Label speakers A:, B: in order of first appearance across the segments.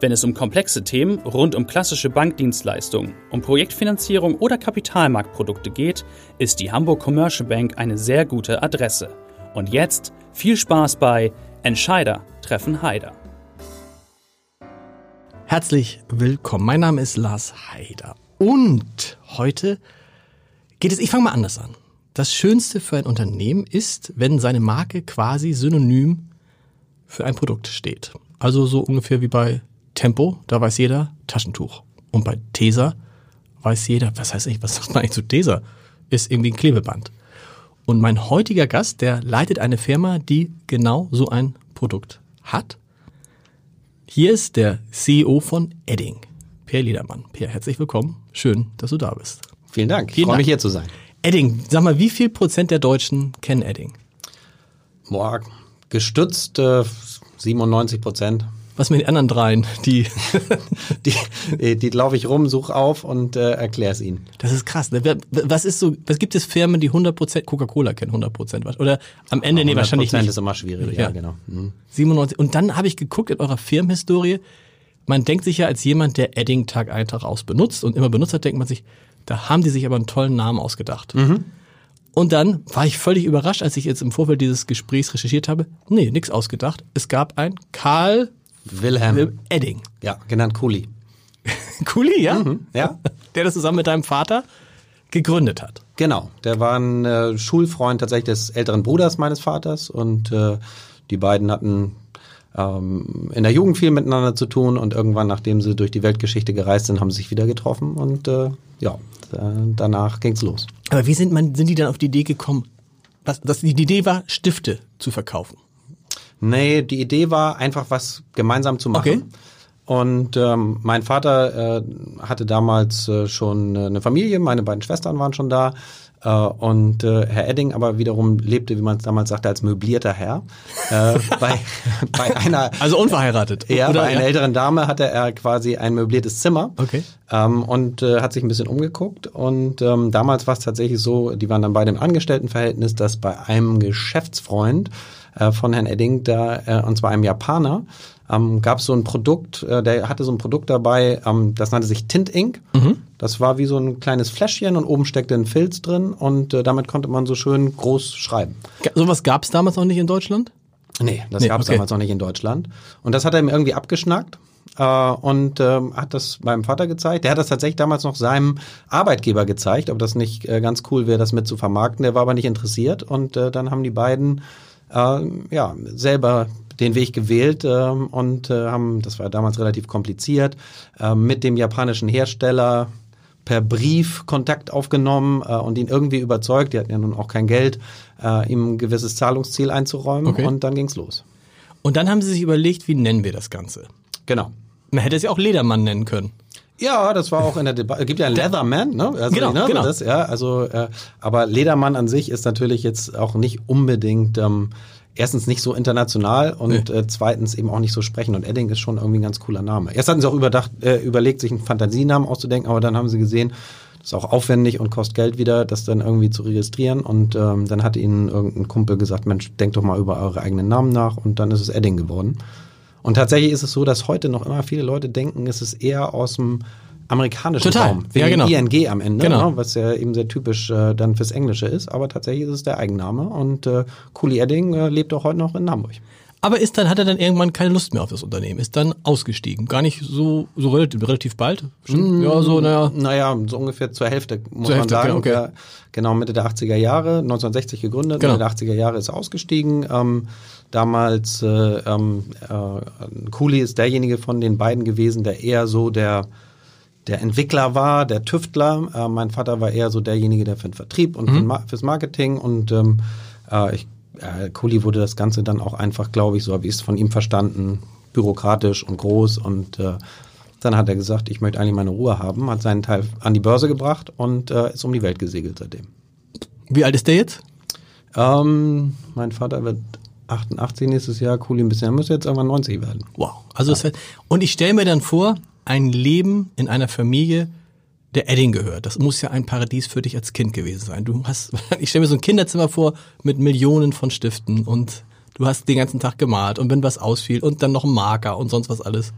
A: Wenn es um komplexe Themen rund um klassische Bankdienstleistungen, um Projektfinanzierung oder Kapitalmarktprodukte geht, ist die Hamburg Commercial Bank eine sehr gute Adresse. Und jetzt viel Spaß bei Entscheider treffen Heider.
B: Herzlich willkommen. Mein Name ist Lars Heider. Und heute geht es, ich fange mal anders an. Das Schönste für ein Unternehmen ist, wenn seine Marke quasi synonym für ein Produkt steht. Also so ungefähr wie bei Tempo, da weiß jeder Taschentuch. Und bei Tesa weiß jeder, was heißt eigentlich, was sagt man eigentlich zu Tesa? Ist irgendwie ein Klebeband. Und mein heutiger Gast, der leitet eine Firma, die genau so ein Produkt hat. Hier ist der CEO von Edding, Per Liedermann. Per, herzlich willkommen. Schön, dass du da bist.
C: Vielen Dank. Ich freue mich hier zu sein.
B: Edding, sag mal, wie viel Prozent der Deutschen kennen Edding?
C: Boah, gestützt äh, 97 Prozent.
B: Was mit den anderen dreien? Die,
C: die, die laufe ich rum, suche auf und äh, erkläre es ihnen.
B: Das ist krass. Ne? Was ist so, was gibt es Firmen, die 100% Coca-Cola kennen, 100% Oder am Ende, nee, wahrscheinlich nicht.
C: ist immer schwierig, ja, ja genau. Mhm.
B: 97. Und dann habe ich geguckt in eurer Firmenhistorie, man denkt sich ja als jemand, der Edding Tag ein, Tag aus benutzt und immer benutzt hat, denkt man sich, da haben die sich aber einen tollen Namen ausgedacht. Mhm. Und dann war ich völlig überrascht, als ich jetzt im Vorfeld dieses Gesprächs recherchiert habe. Nee, nichts ausgedacht. Es gab ein Karl
C: Wilhelm
B: Edding.
C: Ja, genannt Kuli.
B: Kuli, ja?
C: Mhm, ja.
B: Der das zusammen mit deinem Vater gegründet hat.
C: Genau, der war ein äh, Schulfreund tatsächlich des älteren Bruders meines Vaters und äh, die beiden hatten ähm, in der Jugend viel miteinander zu tun und irgendwann, nachdem sie durch die Weltgeschichte gereist sind, haben sie sich wieder getroffen und äh, ja, danach ging's los.
B: Aber wie sind, man, sind die dann auf die Idee gekommen, was, dass die Idee war, Stifte zu verkaufen?
C: Nee, die Idee war einfach was gemeinsam zu machen. Okay. Und ähm, mein Vater äh, hatte damals äh, schon eine Familie, meine beiden Schwestern waren schon da. Äh, und äh, Herr Edding aber wiederum lebte, wie man es damals sagte, als möblierter Herr. Äh, bei, bei einer
B: also unverheiratet.
C: Ja, oder? bei einer ja. älteren Dame hatte er quasi ein möbliertes Zimmer.
B: Okay.
C: Ähm, und äh, hat sich ein bisschen umgeguckt. Und ähm, damals war es tatsächlich so, die waren dann bei dem Angestelltenverhältnis, dass bei einem Geschäftsfreund äh, von Herrn Edding, da, äh, und zwar einem Japaner, ähm, gab es so ein Produkt, äh, der hatte so ein Produkt dabei, ähm, das nannte sich Tint Ink. Mhm. Das war wie so ein kleines Fläschchen und oben steckte ein Filz drin und äh, damit konnte man so schön groß schreiben.
B: Sowas gab es damals noch nicht in Deutschland?
C: Nee, das nee, gab es okay. damals noch nicht in Deutschland. Und das hat er ihm irgendwie abgeschnackt äh, und ähm, hat das meinem Vater gezeigt. Der hat das tatsächlich damals noch seinem Arbeitgeber gezeigt, ob das nicht äh, ganz cool wäre, das mit zu vermarkten. Der war aber nicht interessiert und äh, dann haben die beiden ja selber den Weg gewählt äh, und äh, haben, das war damals relativ kompliziert, äh, mit dem japanischen Hersteller per Brief Kontakt aufgenommen äh, und ihn irgendwie überzeugt, die hatten ja nun auch kein Geld, äh, ihm ein gewisses Zahlungsziel einzuräumen okay. und dann ging's los.
B: Und dann haben sie sich überlegt, wie nennen wir das Ganze?
C: Genau.
B: Man hätte es ja auch Ledermann nennen können.
C: Ja, das war auch in der Debatte. Es gibt ja einen Leatherman, ne?
B: Also, genau, ne? genau.
C: Das, ja, also, äh, aber Ledermann an sich ist natürlich jetzt auch nicht unbedingt ähm, erstens nicht so international und nee. äh, zweitens eben auch nicht so sprechen. Und Edding ist schon irgendwie ein ganz cooler Name. Erst hatten sie auch überdacht, äh, überlegt, sich einen Fantasienamen auszudenken, aber dann haben sie gesehen, das ist auch aufwendig und kostet Geld wieder, das dann irgendwie zu registrieren. Und ähm, dann hat ihnen irgendein Kumpel gesagt, Mensch, denkt doch mal über eure eigenen Namen nach und dann ist es Edding geworden. Und tatsächlich ist es so, dass heute noch immer viele Leute denken, es ist eher aus dem amerikanischen
B: Total.
C: Raum.
B: Wegen ja, genau.
C: ING am Ende,
B: genau.
C: ne, was ja eben sehr typisch äh, dann fürs Englische ist. Aber tatsächlich ist es der Eigenname. Und äh, Cooley Edding äh, lebt auch heute noch in Hamburg.
B: Aber ist dann, hat er dann irgendwann keine Lust mehr auf das Unternehmen, ist dann ausgestiegen. Gar nicht so, so relativ, relativ bald.
C: Mm, ja, so, naja. Naja, so ungefähr zur Hälfte, muss zur man Hälfte, sagen.
B: Okay. Ja,
C: genau, Mitte der 80er Jahre, 1960 gegründet, genau. Mitte der 80er Jahre ist er ausgestiegen. Ähm, damals, äh, ähm, äh, Cooley ist derjenige von den beiden gewesen, der eher so der, der Entwickler war, der Tüftler. Äh, mein Vater war eher so derjenige, der für den Vertrieb und mhm. fürs Marketing und ähm, äh, ich äh, Kuli wurde das Ganze dann auch einfach, glaube ich, so habe ich es von ihm verstanden, bürokratisch und groß und äh, Dann hat er gesagt, ich möchte eigentlich meine Ruhe haben, hat seinen Teil an die Börse gebracht und äh, ist um die Welt gesegelt seitdem.
B: Wie alt ist der jetzt?
C: Ähm, mein Vater wird 88 nächstes Jahr, cool ein bisschen, er muss jetzt irgendwann 90 werden.
B: Wow. Also ja. und ich stelle mir dann vor, ein Leben in einer Familie, der Edding gehört. Das muss ja ein Paradies für dich als Kind gewesen sein. Du hast, ich stelle mir so ein Kinderzimmer vor mit Millionen von Stiften und du hast den ganzen Tag gemalt und wenn was ausfiel und dann noch ein Marker und sonst was alles.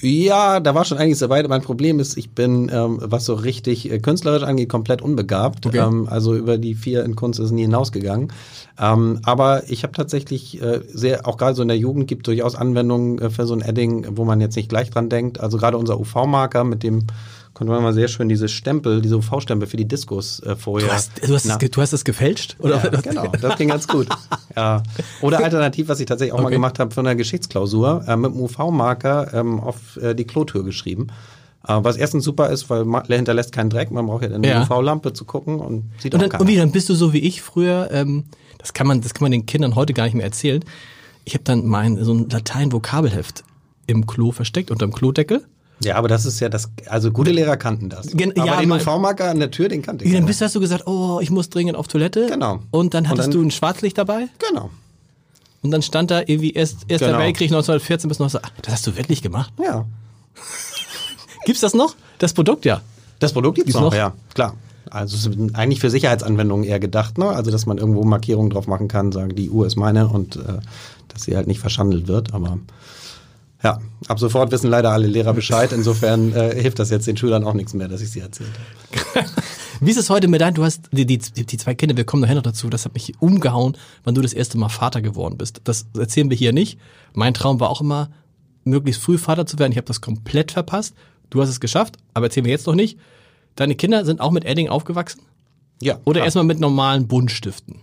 C: Ja, da war schon einiges dabei. Mein Problem ist, ich bin, ähm, was so richtig äh, künstlerisch angeht, komplett unbegabt. Okay. Ähm, also über die vier in Kunst ist nie hinausgegangen. Ähm, aber ich habe tatsächlich äh, sehr, auch gerade so in der Jugend gibt durchaus Anwendungen äh, für so ein Edding, wo man jetzt nicht gleich dran denkt. Also gerade unser UV-Marker, mit dem konnte man mal sehr schön diese Stempel, diese UV-Stempel für die Diskos äh, vorher.
B: Du hast, du, hast das, du hast das gefälscht? Oder?
C: Ja, genau, das ging ganz gut. ja. Oder alternativ, was ich tatsächlich auch okay. mal gemacht habe, für eine Geschichtsklausur äh, mit einem UV-Marker ähm, auf äh, die Klotür geschrieben. Äh, was erstens super ist, weil man hinterlässt keinen Dreck, man braucht ja dann eine ja. UV-Lampe zu gucken und sieht
B: und
C: dann,
B: auch keiner. Und wie, dann bist du so wie ich früher, ähm, das kann man, das kann man den Kindern heute gar nicht mehr erzählen. Ich habe dann mein so ein Latein-Vokabelheft im Klo versteckt, unter dem Klodeckel.
C: Ja, aber das ist ja das, also gute Lehrer kannten das. Gen aber ja, den UV-Marker an der Tür, den kannte ich.
B: Dann bist du, hast du gesagt, oh, ich muss dringend auf Toilette.
C: Genau.
B: Und dann hattest und dann, du ein Schwarzlicht dabei?
C: Genau.
B: Und dann stand da irgendwie erst, Erster genau. Weltkrieg 1914 bis 19... Das hast du wirklich gemacht?
C: Ja.
B: Gibt's das noch? Das Produkt, ja.
C: Das Produkt gibt's, gibt's noch, noch, ja, klar. Also es ist eigentlich für Sicherheitsanwendungen eher gedacht, ne? Also dass man irgendwo Markierungen drauf machen kann, sagen, die Uhr ist meine und äh, dass sie halt nicht verschandelt wird, aber ja, ab sofort wissen leider alle Lehrer Bescheid. Insofern äh, hilft das jetzt den Schülern auch nichts mehr, dass ich sie erzählt habe.
B: Wie ist es heute mit deinem, du hast die, die, die zwei Kinder, wir kommen nachher noch dazu, das hat mich umgehauen, wann du das erste Mal Vater geworden bist. Das erzählen wir hier nicht. Mein Traum war auch immer, möglichst früh Vater zu werden. Ich habe das komplett verpasst. Du hast es geschafft, aber erzählen wir jetzt noch nicht. Deine Kinder sind auch mit Edding aufgewachsen?
C: Ja.
B: Oder erstmal mit normalen Buntstiften?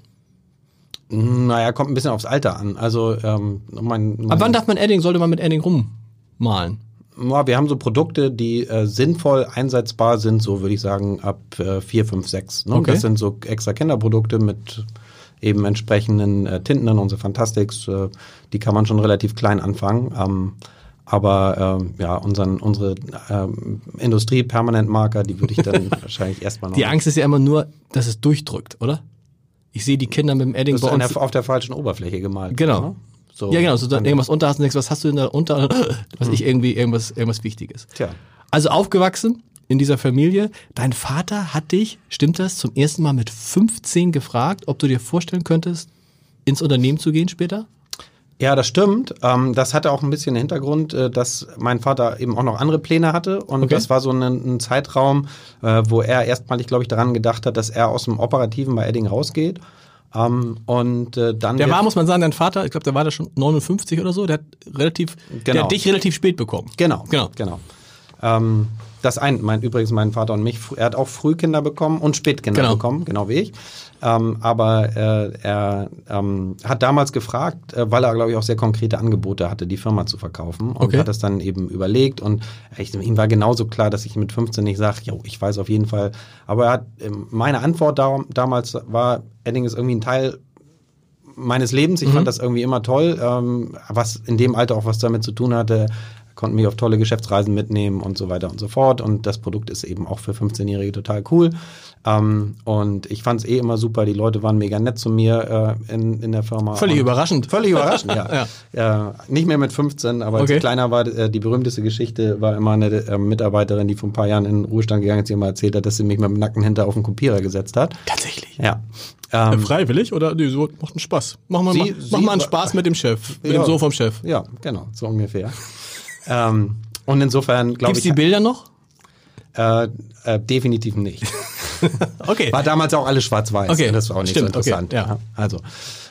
C: Naja, kommt ein bisschen aufs Alter an. Also ähm, mein,
B: mein Ab wann darf man Edding, sollte man mit Edding rummalen?
C: Ja, wir haben so Produkte, die äh, sinnvoll einsetzbar sind, so würde ich sagen, ab äh, 4, 5, 6. Ne? Okay. Das sind so extra Kinderprodukte mit eben entsprechenden äh, Tinten in unsere Fantastics. Äh, die kann man schon relativ klein anfangen. Ähm, aber ähm, ja, unseren, unsere ähm, Industrie-Permanent-Marker, die würde ich dann wahrscheinlich erstmal noch.
B: Die Angst ist ja immer nur, dass es durchdrückt, oder? Ich sehe die Kinder mit dem Edding
C: bei uns. auf der falschen Oberfläche gemalt.
B: Genau. Ne? So ja, genau. So dann irgendwas unter hast und denkst, was hast du denn da unter? Was mhm. ich irgendwie irgendwas, irgendwas Wichtiges.
C: Tja.
B: Also aufgewachsen in dieser Familie. Dein Vater hat dich, stimmt das, zum ersten Mal mit 15 gefragt, ob du dir vorstellen könntest, ins Unternehmen zu gehen später?
C: Ja, das stimmt. Ähm, das hatte auch ein bisschen den Hintergrund, äh, dass mein Vater eben auch noch andere Pläne hatte. Und okay. das war so ein, ein Zeitraum, äh, wo er erstmalig, glaube ich, daran gedacht hat, dass er aus dem Operativen bei Edding rausgeht. Um, ähm, und äh, dann
B: der war, muss man sagen, dein Vater, ich glaube, der war da schon 59 oder so, der hat relativ, genau. der hat dich relativ spät bekommen.
C: Genau, genau, genau. Ähm, das ein, mein, übrigens mein Vater und mich, er hat auch Frühkinder bekommen und Spätkinder genau. bekommen, genau wie ich. Ähm, aber äh, er ähm, hat damals gefragt, äh, weil er, glaube ich, auch sehr konkrete Angebote hatte, die Firma zu verkaufen. Und okay. hat das dann eben überlegt. Und ich, ihm war genauso klar, dass ich mit 15 nicht sage, jo, ich weiß auf jeden Fall. Aber er hat, ähm, meine Antwort da, damals war, Edding ist irgendwie ein Teil meines Lebens. Ich mhm. fand das irgendwie immer toll, ähm, was in dem Alter auch was damit zu tun hatte konnten mich auf tolle Geschäftsreisen mitnehmen und so weiter und so fort. Und das Produkt ist eben auch für 15-Jährige total cool. Ähm, und ich fand es eh immer super. Die Leute waren mega nett zu mir äh, in, in der Firma.
B: Völlig überraschend.
C: Völlig überraschend, ja. ja. ja. Nicht mehr mit 15, aber okay. als kleiner war äh, die berühmteste Geschichte, war immer eine äh, Mitarbeiterin, die vor ein paar Jahren in den Ruhestand gegangen ist, die immer erzählt hat, dass sie mich mit dem Nacken hinter auf den Kopierer gesetzt hat.
B: Tatsächlich?
C: Ja.
B: Ähm, freiwillig oder nee, so macht einen Spaß? Machen wir mal, mach mal einen Spaß mit dem Chef, mit ja, dem Sohn vom Chef.
C: Ja, genau, so ungefähr. Ähm, und insofern glaube ich.
B: Gibt's die Bilder noch?
C: Äh, äh, definitiv nicht.
B: okay.
C: War damals auch alles schwarz-weiß.
B: Okay.
C: Das war auch nicht
B: Stimmt,
C: so interessant.
B: Okay. Ja.
C: Also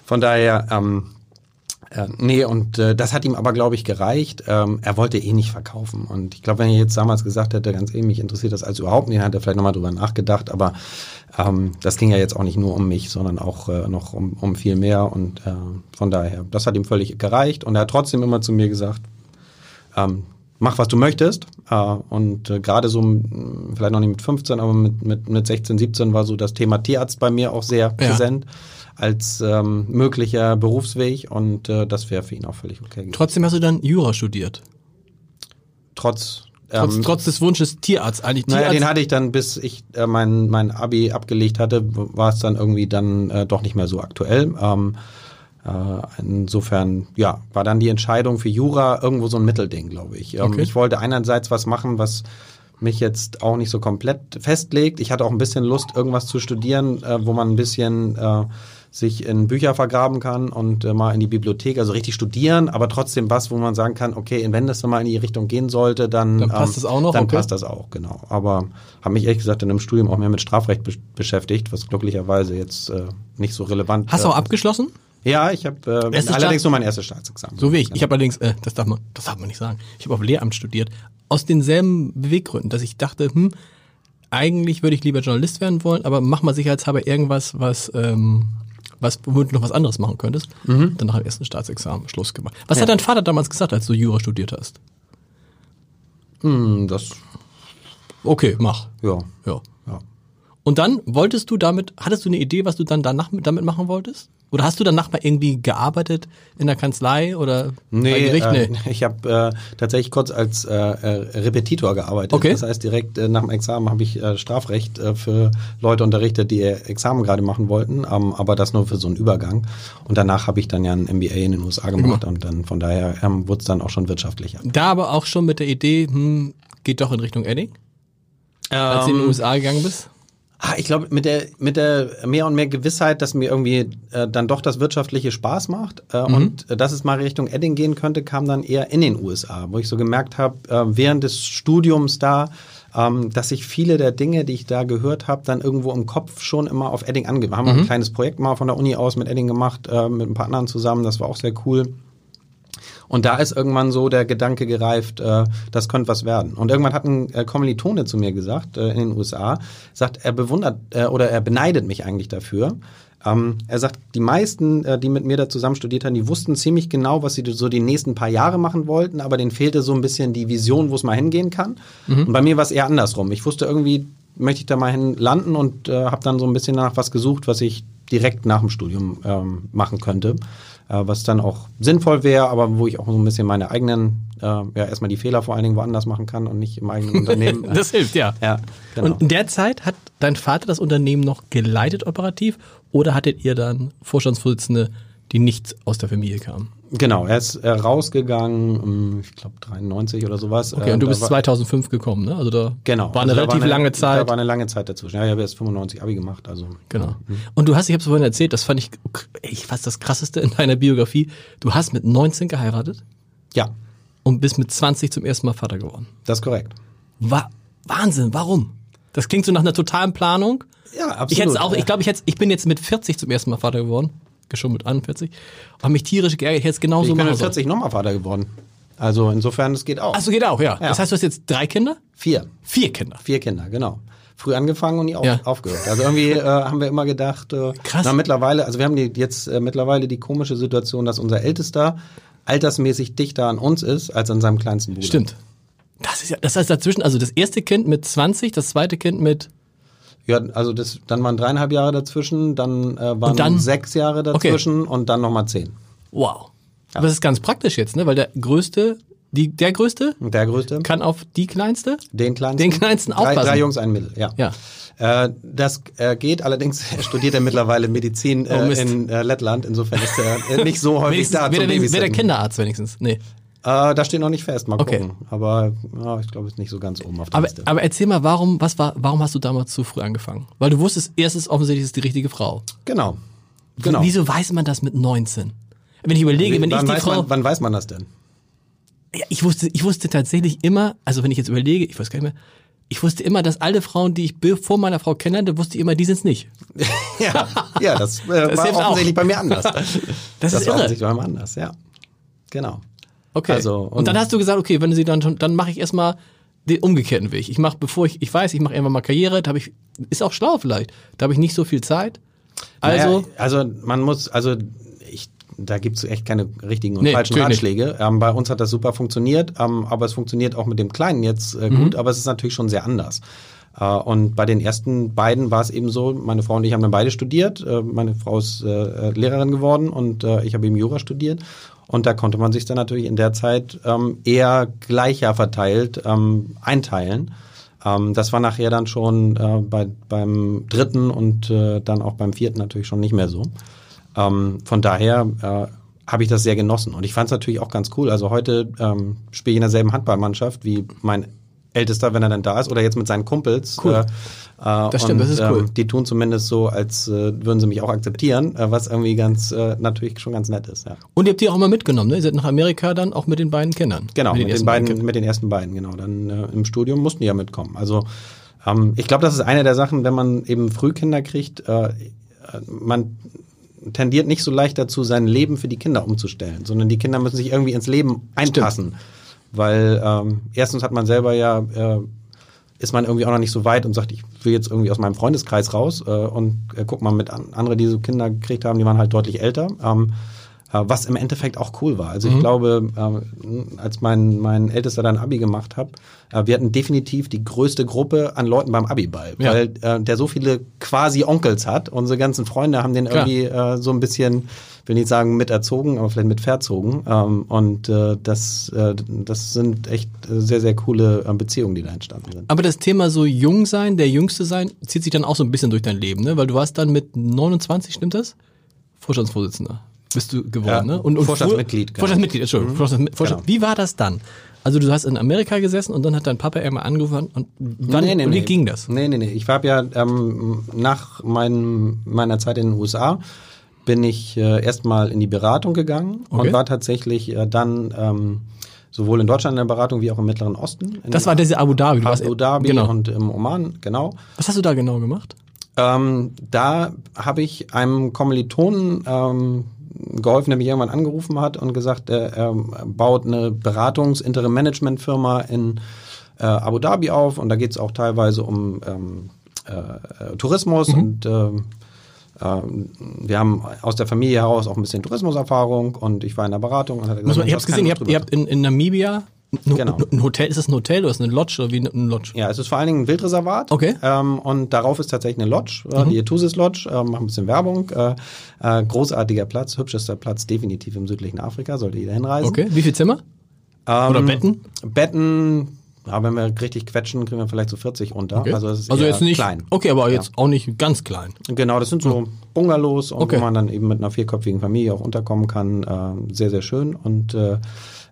C: von daher, ähm, äh, nee, und äh, das hat ihm aber, glaube ich, gereicht. Ähm, er wollte eh nicht verkaufen. Und ich glaube, wenn er jetzt damals gesagt hätte, ganz ehrlich, mich interessiert das also überhaupt nicht, dann hat er vielleicht nochmal drüber nachgedacht. Aber ähm, das ging ja jetzt auch nicht nur um mich, sondern auch äh, noch um, um viel mehr. Und äh, von daher, das hat ihm völlig gereicht. Und er hat trotzdem immer zu mir gesagt, ähm, mach, was du möchtest. Äh, und äh, gerade so, vielleicht noch nicht mit 15, aber mit, mit, mit 16, 17 war so das Thema Tierarzt bei mir auch sehr ja. präsent als ähm, möglicher Berufsweg und äh, das wäre für ihn auch völlig okay.
B: Trotzdem hast du dann Jura studiert?
C: Trotz
B: Trotz,
C: ähm,
B: trotz des Wunsches Tierarzt eigentlich.
C: naja,
B: Tierarzt,
C: den hatte ich dann, bis ich äh, mein, mein Abi abgelegt hatte, war es dann irgendwie dann äh, doch nicht mehr so aktuell. Ähm, äh, insofern, ja, war dann die Entscheidung für Jura irgendwo so ein Mittelding, glaube ich. Ähm,
B: Okay.
C: Ich wollte einerseits was machen, was mich jetzt auch nicht so komplett festlegt. Ich hatte auch ein bisschen Lust, irgendwas zu studieren, äh, wo man ein bisschen äh, sich in Bücher vergraben kann und äh, mal in die Bibliothek, also richtig studieren, aber trotzdem was, wo man sagen kann, okay, wenn das mal in die Richtung gehen sollte, dann,
B: Dann passt
C: ähm,
B: das auch noch,
C: Dann
B: okay.
C: passt das auch, genau. Aber habe mich ehrlich gesagt in einem Studium auch mehr mit Strafrecht be beschäftigt, was glücklicherweise jetzt äh, nicht so relevant
B: Hast du auch
C: äh,
B: abgeschlossen?
C: Ja, ich habe äh, allerdings nur mein erstes Staatsexamen.
B: So wie ich.
C: Genau.
B: Ich habe allerdings, äh, das darf man, das darf man nicht sagen. Ich habe auf Lehramt studiert. Aus denselben Beweggründen, dass ich dachte, hm, eigentlich würde ich lieber Journalist werden wollen, aber mach mal sicherheitshalber irgendwas, was, ähm, was, womit du noch was anderes machen könntest.
C: Mhm.
B: Dann nach dem ersten Staatsexamen Schluss gemacht. Was hat dein Vater damals gesagt, als du Jura studiert hast?
C: Hm, das,
B: Okay, mach.
C: ja,
B: Ja.
C: ja.
B: Und dann wolltest du damit, hattest du eine Idee, was du dann danach mit- damit machen wolltest? Oder hast du danach mal irgendwie gearbeitet in der Kanzlei oder bei
C: Nee,
B: Gericht?
C: äh, ich habe äh, tatsächlich kurz als äh, äh, Repetitor gearbeitet.
B: Okay.
C: Das heißt, direkt äh, nach dem Examen habe ich äh, Strafrecht äh, für Leute unterrichtet, die ihr Examen gerade machen wollten, ähm, aber das nur für so einen Übergang. Und danach habe ich dann ja ein MBA in den USA gemacht und dann von daher ähm, wurde es dann auch schon wirtschaftlicher.
B: Da aber auch schon mit der Idee, hm, geht doch in Richtung Edding, als du in den USA gegangen bist?
C: Ah, ich glaube, mit der, mit der mehr und mehr Gewissheit, dass mir irgendwie äh, dann doch das Wirtschaftliche Spaß macht äh, und äh, dass es mal Richtung Edding gehen könnte, kam dann eher in den USA, wo ich so gemerkt habe, äh, während des Studiums da, ähm, dass ich viele der Dinge, die ich da gehört habe, dann irgendwo im Kopf schon immer auf Edding ange... Wir haben ein kleines Projekt mal von der Uni aus mit Edding gemacht, äh, mit ein paar anderen zusammen, das war auch sehr cool. Und da ist irgendwann so der Gedanke gereift, äh, das könnte was werden. Und irgendwann hat ein äh, Kommilitone zu mir gesagt, äh, in den USA, sagt, er bewundert äh, oder er beneidet mich eigentlich dafür. Ähm, er sagt, die meisten, äh, die mit mir da zusammen studiert haben, die wussten ziemlich genau, was sie so die nächsten paar Jahre machen wollten, aber denen fehlte so ein bisschen die Vision, wo es mal hingehen kann. Und bei mir war es eher andersrum. Ich wusste irgendwie, möchte ich da mal hin landen und äh, habe dann so ein bisschen nach was gesucht, was ich direkt nach dem Studium ähm, machen könnte, was dann auch sinnvoll wäre, aber wo ich auch so ein bisschen meine eigenen, äh, ja erstmal die Fehler vor allen Dingen woanders machen kann und nicht im eigenen Unternehmen.
B: Das hilft, ja.
C: ja, genau.
B: Und in der Zeit hat dein Vater das Unternehmen noch geleitet operativ oder hattet ihr dann Vorstandsvorsitzende, die nicht aus der Familie kamen?
C: Genau, er ist äh, rausgegangen, ähm, ich glaube 93 oder sowas.
B: Okay, und du
C: da
B: bist
C: war-
B: 2005 gekommen, ne? Also da
C: Genau.
B: war eine
C: Also
B: relativ lange Zeit.
C: Da war eine lange Zeit dazwischen. Ja, ich habe erst 95 Abi gemacht, also.
B: Genau. Und du hast, ich habe es vorhin erzählt, das fand ich, ich fast das krasseste in deiner Biografie. Du hast mit 19 geheiratet
C: Ja,
B: und bist mit 20 zum ersten Mal Vater geworden.
C: das ist korrekt.
B: Wa Wahnsinn, warum? Das klingt so nach einer totalen Planung.
C: Ja, absolut.
B: Ich hätte auch, ich glaube, ich hätte, ich bin jetzt mit 40 zum ersten Mal Vater geworden, schon mit 41, und habe mich tierisch geärgert. Ich hätte es genauso
C: ich bin
B: machen
C: mit
B: sollen.
C: 40 nochmal Vater geworden. Also insofern, es geht auch.
B: Achso, geht auch, ja.
C: Ja.
B: Das heißt, du hast jetzt drei Kinder?
C: Vier.
B: Vier Kinder.
C: Vier Kinder, genau. Früh angefangen und nie auf,
B: Ja.
C: aufgehört. Also irgendwie äh, haben wir immer gedacht, äh,
B: Krass.
C: na mittlerweile, also wir haben die, jetzt äh, mittlerweile die komische Situation, dass unser Ältester altersmäßig dichter an uns ist als an seinem kleinsten Bruder.
B: Stimmt. Das ist ja, das heißt dazwischen, also das erste Kind mit 20, das zweite Kind mit,
C: Ja, also das, dann waren dreieinhalb Jahre dazwischen, dann äh, waren
B: dann-
C: sechs Jahre dazwischen und dann nochmal zehn.
B: wow. Aber das ist ganz praktisch jetzt, ne? Weil der größte, die, der größte
C: der größte?
B: kann auf die kleinste.
C: Den kleinsten?
B: Den kleinsten
C: drei,
B: aufpassen.
C: Drei Jungs, ein Mittel, ja.
B: Ja.
C: Äh, das äh, geht, allerdings studiert er mittlerweile Medizin
B: Oh,
C: äh, in Lettland. Insofern ist er nicht so häufig da
B: wäre
C: zum
B: der, wär der. Kinderarzt wenigstens. Nee.
C: Äh, das steht noch nicht fest, mal
B: Okay.
C: gucken. Aber ja, ich glaube, es ist nicht so ganz oben auf der
B: Aber,
C: Liste.
B: aber erzähl mal, warum, was war, warum hast du damals zu früh angefangen? Weil du wusstest, erstens offensichtlich ist die richtige Frau.
C: Genau. Genau.
B: Wieso weiß man das mit 19? Wenn ich überlege, wenn ich die
C: weiß
B: Frau.
C: man, wann weiß man das denn?
B: Ja, ich wusste, ich wusste tatsächlich immer, also wenn ich jetzt überlege, ich weiß gar nicht mehr, ich wusste immer, dass alle Frauen, die ich vor meiner Frau kennenlernte, wusste ich immer, die sind's nicht.
C: ja, ja, das, äh,
B: Das
C: war
B: hilft auch.
C: offensichtlich bei mir anders.
B: Das, ist
C: war
B: irre.
C: offensichtlich bei mir anders, ja. Genau.
B: Okay.
C: Also,
B: und,
C: und-
B: dann hast du gesagt, okay, wenn sie dann schon, dann mache ich erstmal den umgekehrten Weg. Ich mache, bevor ich, ich weiß, ich mache irgendwann mal Karriere, da habe ich, ist auch schlau vielleicht, da habe ich nicht so viel Zeit. Also,
C: naja, also man muss, also ich, da gibt's echt keine richtigen und
B: Nee,
C: falschen Ratschläge. Ähm, bei uns hat das super funktioniert, ähm, aber es funktioniert auch mit dem Kleinen jetzt äh,
B: Mhm.
C: gut, aber es ist natürlich schon sehr anders. Äh, und bei den ersten beiden war es eben so, meine Frau und ich haben dann beide studiert. Äh, meine Frau ist äh, Lehrerin geworden und äh, ich habe eben Jura studiert. Und da konnte man sich dann natürlich in der Zeit ähm, eher gleicher verteilt ähm, einteilen. Ähm, das war nachher dann schon äh, bei, beim dritten und äh, dann auch beim vierten natürlich schon nicht mehr so. Ähm, von daher äh, habe ich das sehr genossen. Und ich fand es natürlich auch ganz cool. Also heute ähm, spiele ich in derselben Handballmannschaft wie mein Ältester, wenn er dann da ist, oder jetzt mit seinen Kumpels.
B: Cool.
C: Äh,
B: das stimmt,
C: und,
B: das ist cool.
C: Ähm, die tun zumindest so, als äh, würden sie mich auch akzeptieren, äh, was irgendwie ganz natürlich schon ganz nett ist. Ja.
B: Und ihr habt die auch mal mitgenommen, ne? Ihr seid nach Amerika dann auch mit den beiden Kindern.
C: Genau,
B: mit
C: mit den, beiden, mit den ersten beiden, genau. Dann im Studium mussten die ja mitkommen. Also ähm, ich glaube, das ist eine der Sachen, wenn man eben früh Kinder kriegt, man tendiert nicht so leicht dazu, sein Leben für die Kinder umzustellen, sondern die Kinder müssen sich irgendwie ins Leben einpassen. Stimmt. Weil ähm, erstens hat man selber ja, äh, ist man irgendwie auch noch nicht so weit und sagt, ich will jetzt irgendwie aus meinem Freundeskreis raus äh, und äh, guck mal mit an, andere, die so Kinder gekriegt haben, die waren halt deutlich älter. Ähm, äh, was im Endeffekt auch cool war. Also ich mhm. glaube, äh, als mein, mein Ältester dann Abi gemacht hat, äh, wir hatten definitiv die größte Gruppe an Leuten beim Abiball, ja. weil äh, der so viele quasi Onkels hat. Unsere ganzen Freunde haben den irgendwie äh, so ein bisschen will nicht sagen miterzogen, aber vielleicht mit verzogen. Ähm, und äh, das, äh, das sind echt sehr, sehr coole äh, Beziehungen, die da entstanden sind.
B: Aber das Thema so jung sein, der Jüngste sein, zieht sich dann auch so ein bisschen durch dein Leben, ne? Weil du warst dann mit 29, stimmt das? Vorstandsvorsitzender bist du geworden, ja, ne?
C: Und, und Vorstandsmitglied.
B: Genau. Vorstandsmitglied, Entschuldigung. Mhm. Vorstand, Vorstand, genau. Wie war das dann? Also du hast in Amerika gesessen und dann hat dein Papa einmal angerufen und wann, nee, nee, und wie nee. ging das?
C: Nee, nee, nee. Ich habe ja ähm, nach mein, meiner Zeit in den USA bin ich äh, erstmal in die Beratung gegangen okay. und war tatsächlich äh, dann ähm, sowohl in Deutschland in der Beratung wie auch im Mittleren Osten.
B: Das war diese Abu Dhabi.
C: Du Abu Dhabi genau. und im Oman, genau.
B: Was hast du da genau gemacht?
C: Ähm, da habe ich einem Kommilitonen ähm, geholfen, der mich irgendwann angerufen hat und gesagt, er, er baut eine Beratungs-Interim-Management-Firma in äh, Abu Dhabi auf und da geht es auch teilweise um ähm, äh, Tourismus mhm. und äh, äh, wir haben aus der Familie heraus auch ein bisschen Tourismuserfahrung und ich war in der Beratung und
B: hatte gesagt, man, ich habe gesehen, ihr habt, ihr habt in, in Namibia Genau. Ein Hotel, ist das ein Hotel oder ist es eine Lodge oder wie ein Lodge?
C: Ja, es ist vor allen Dingen ein Wildreservat.
B: Okay.
C: Ähm, und darauf ist tatsächlich eine Lodge, äh, mhm. die Etusis Lodge, äh, macht ein bisschen Werbung. Äh, äh, großartiger Platz, hübschester Platz, definitiv im südlichen Afrika, sollte jeder hinreisen.
B: Okay, wie viel Zimmer?
C: Ähm, oder Betten? Betten, ja, wenn wir richtig quetschen, kriegen wir vielleicht so 40 unter.
B: Okay.
C: Also, es ist
B: also jetzt nicht
C: klein.
B: Okay, aber jetzt ja. auch nicht ganz klein.
C: Genau, das sind so Bungalows und okay. wo man dann eben mit einer vierköpfigen Familie auch unterkommen kann. Äh, sehr, sehr schön und äh,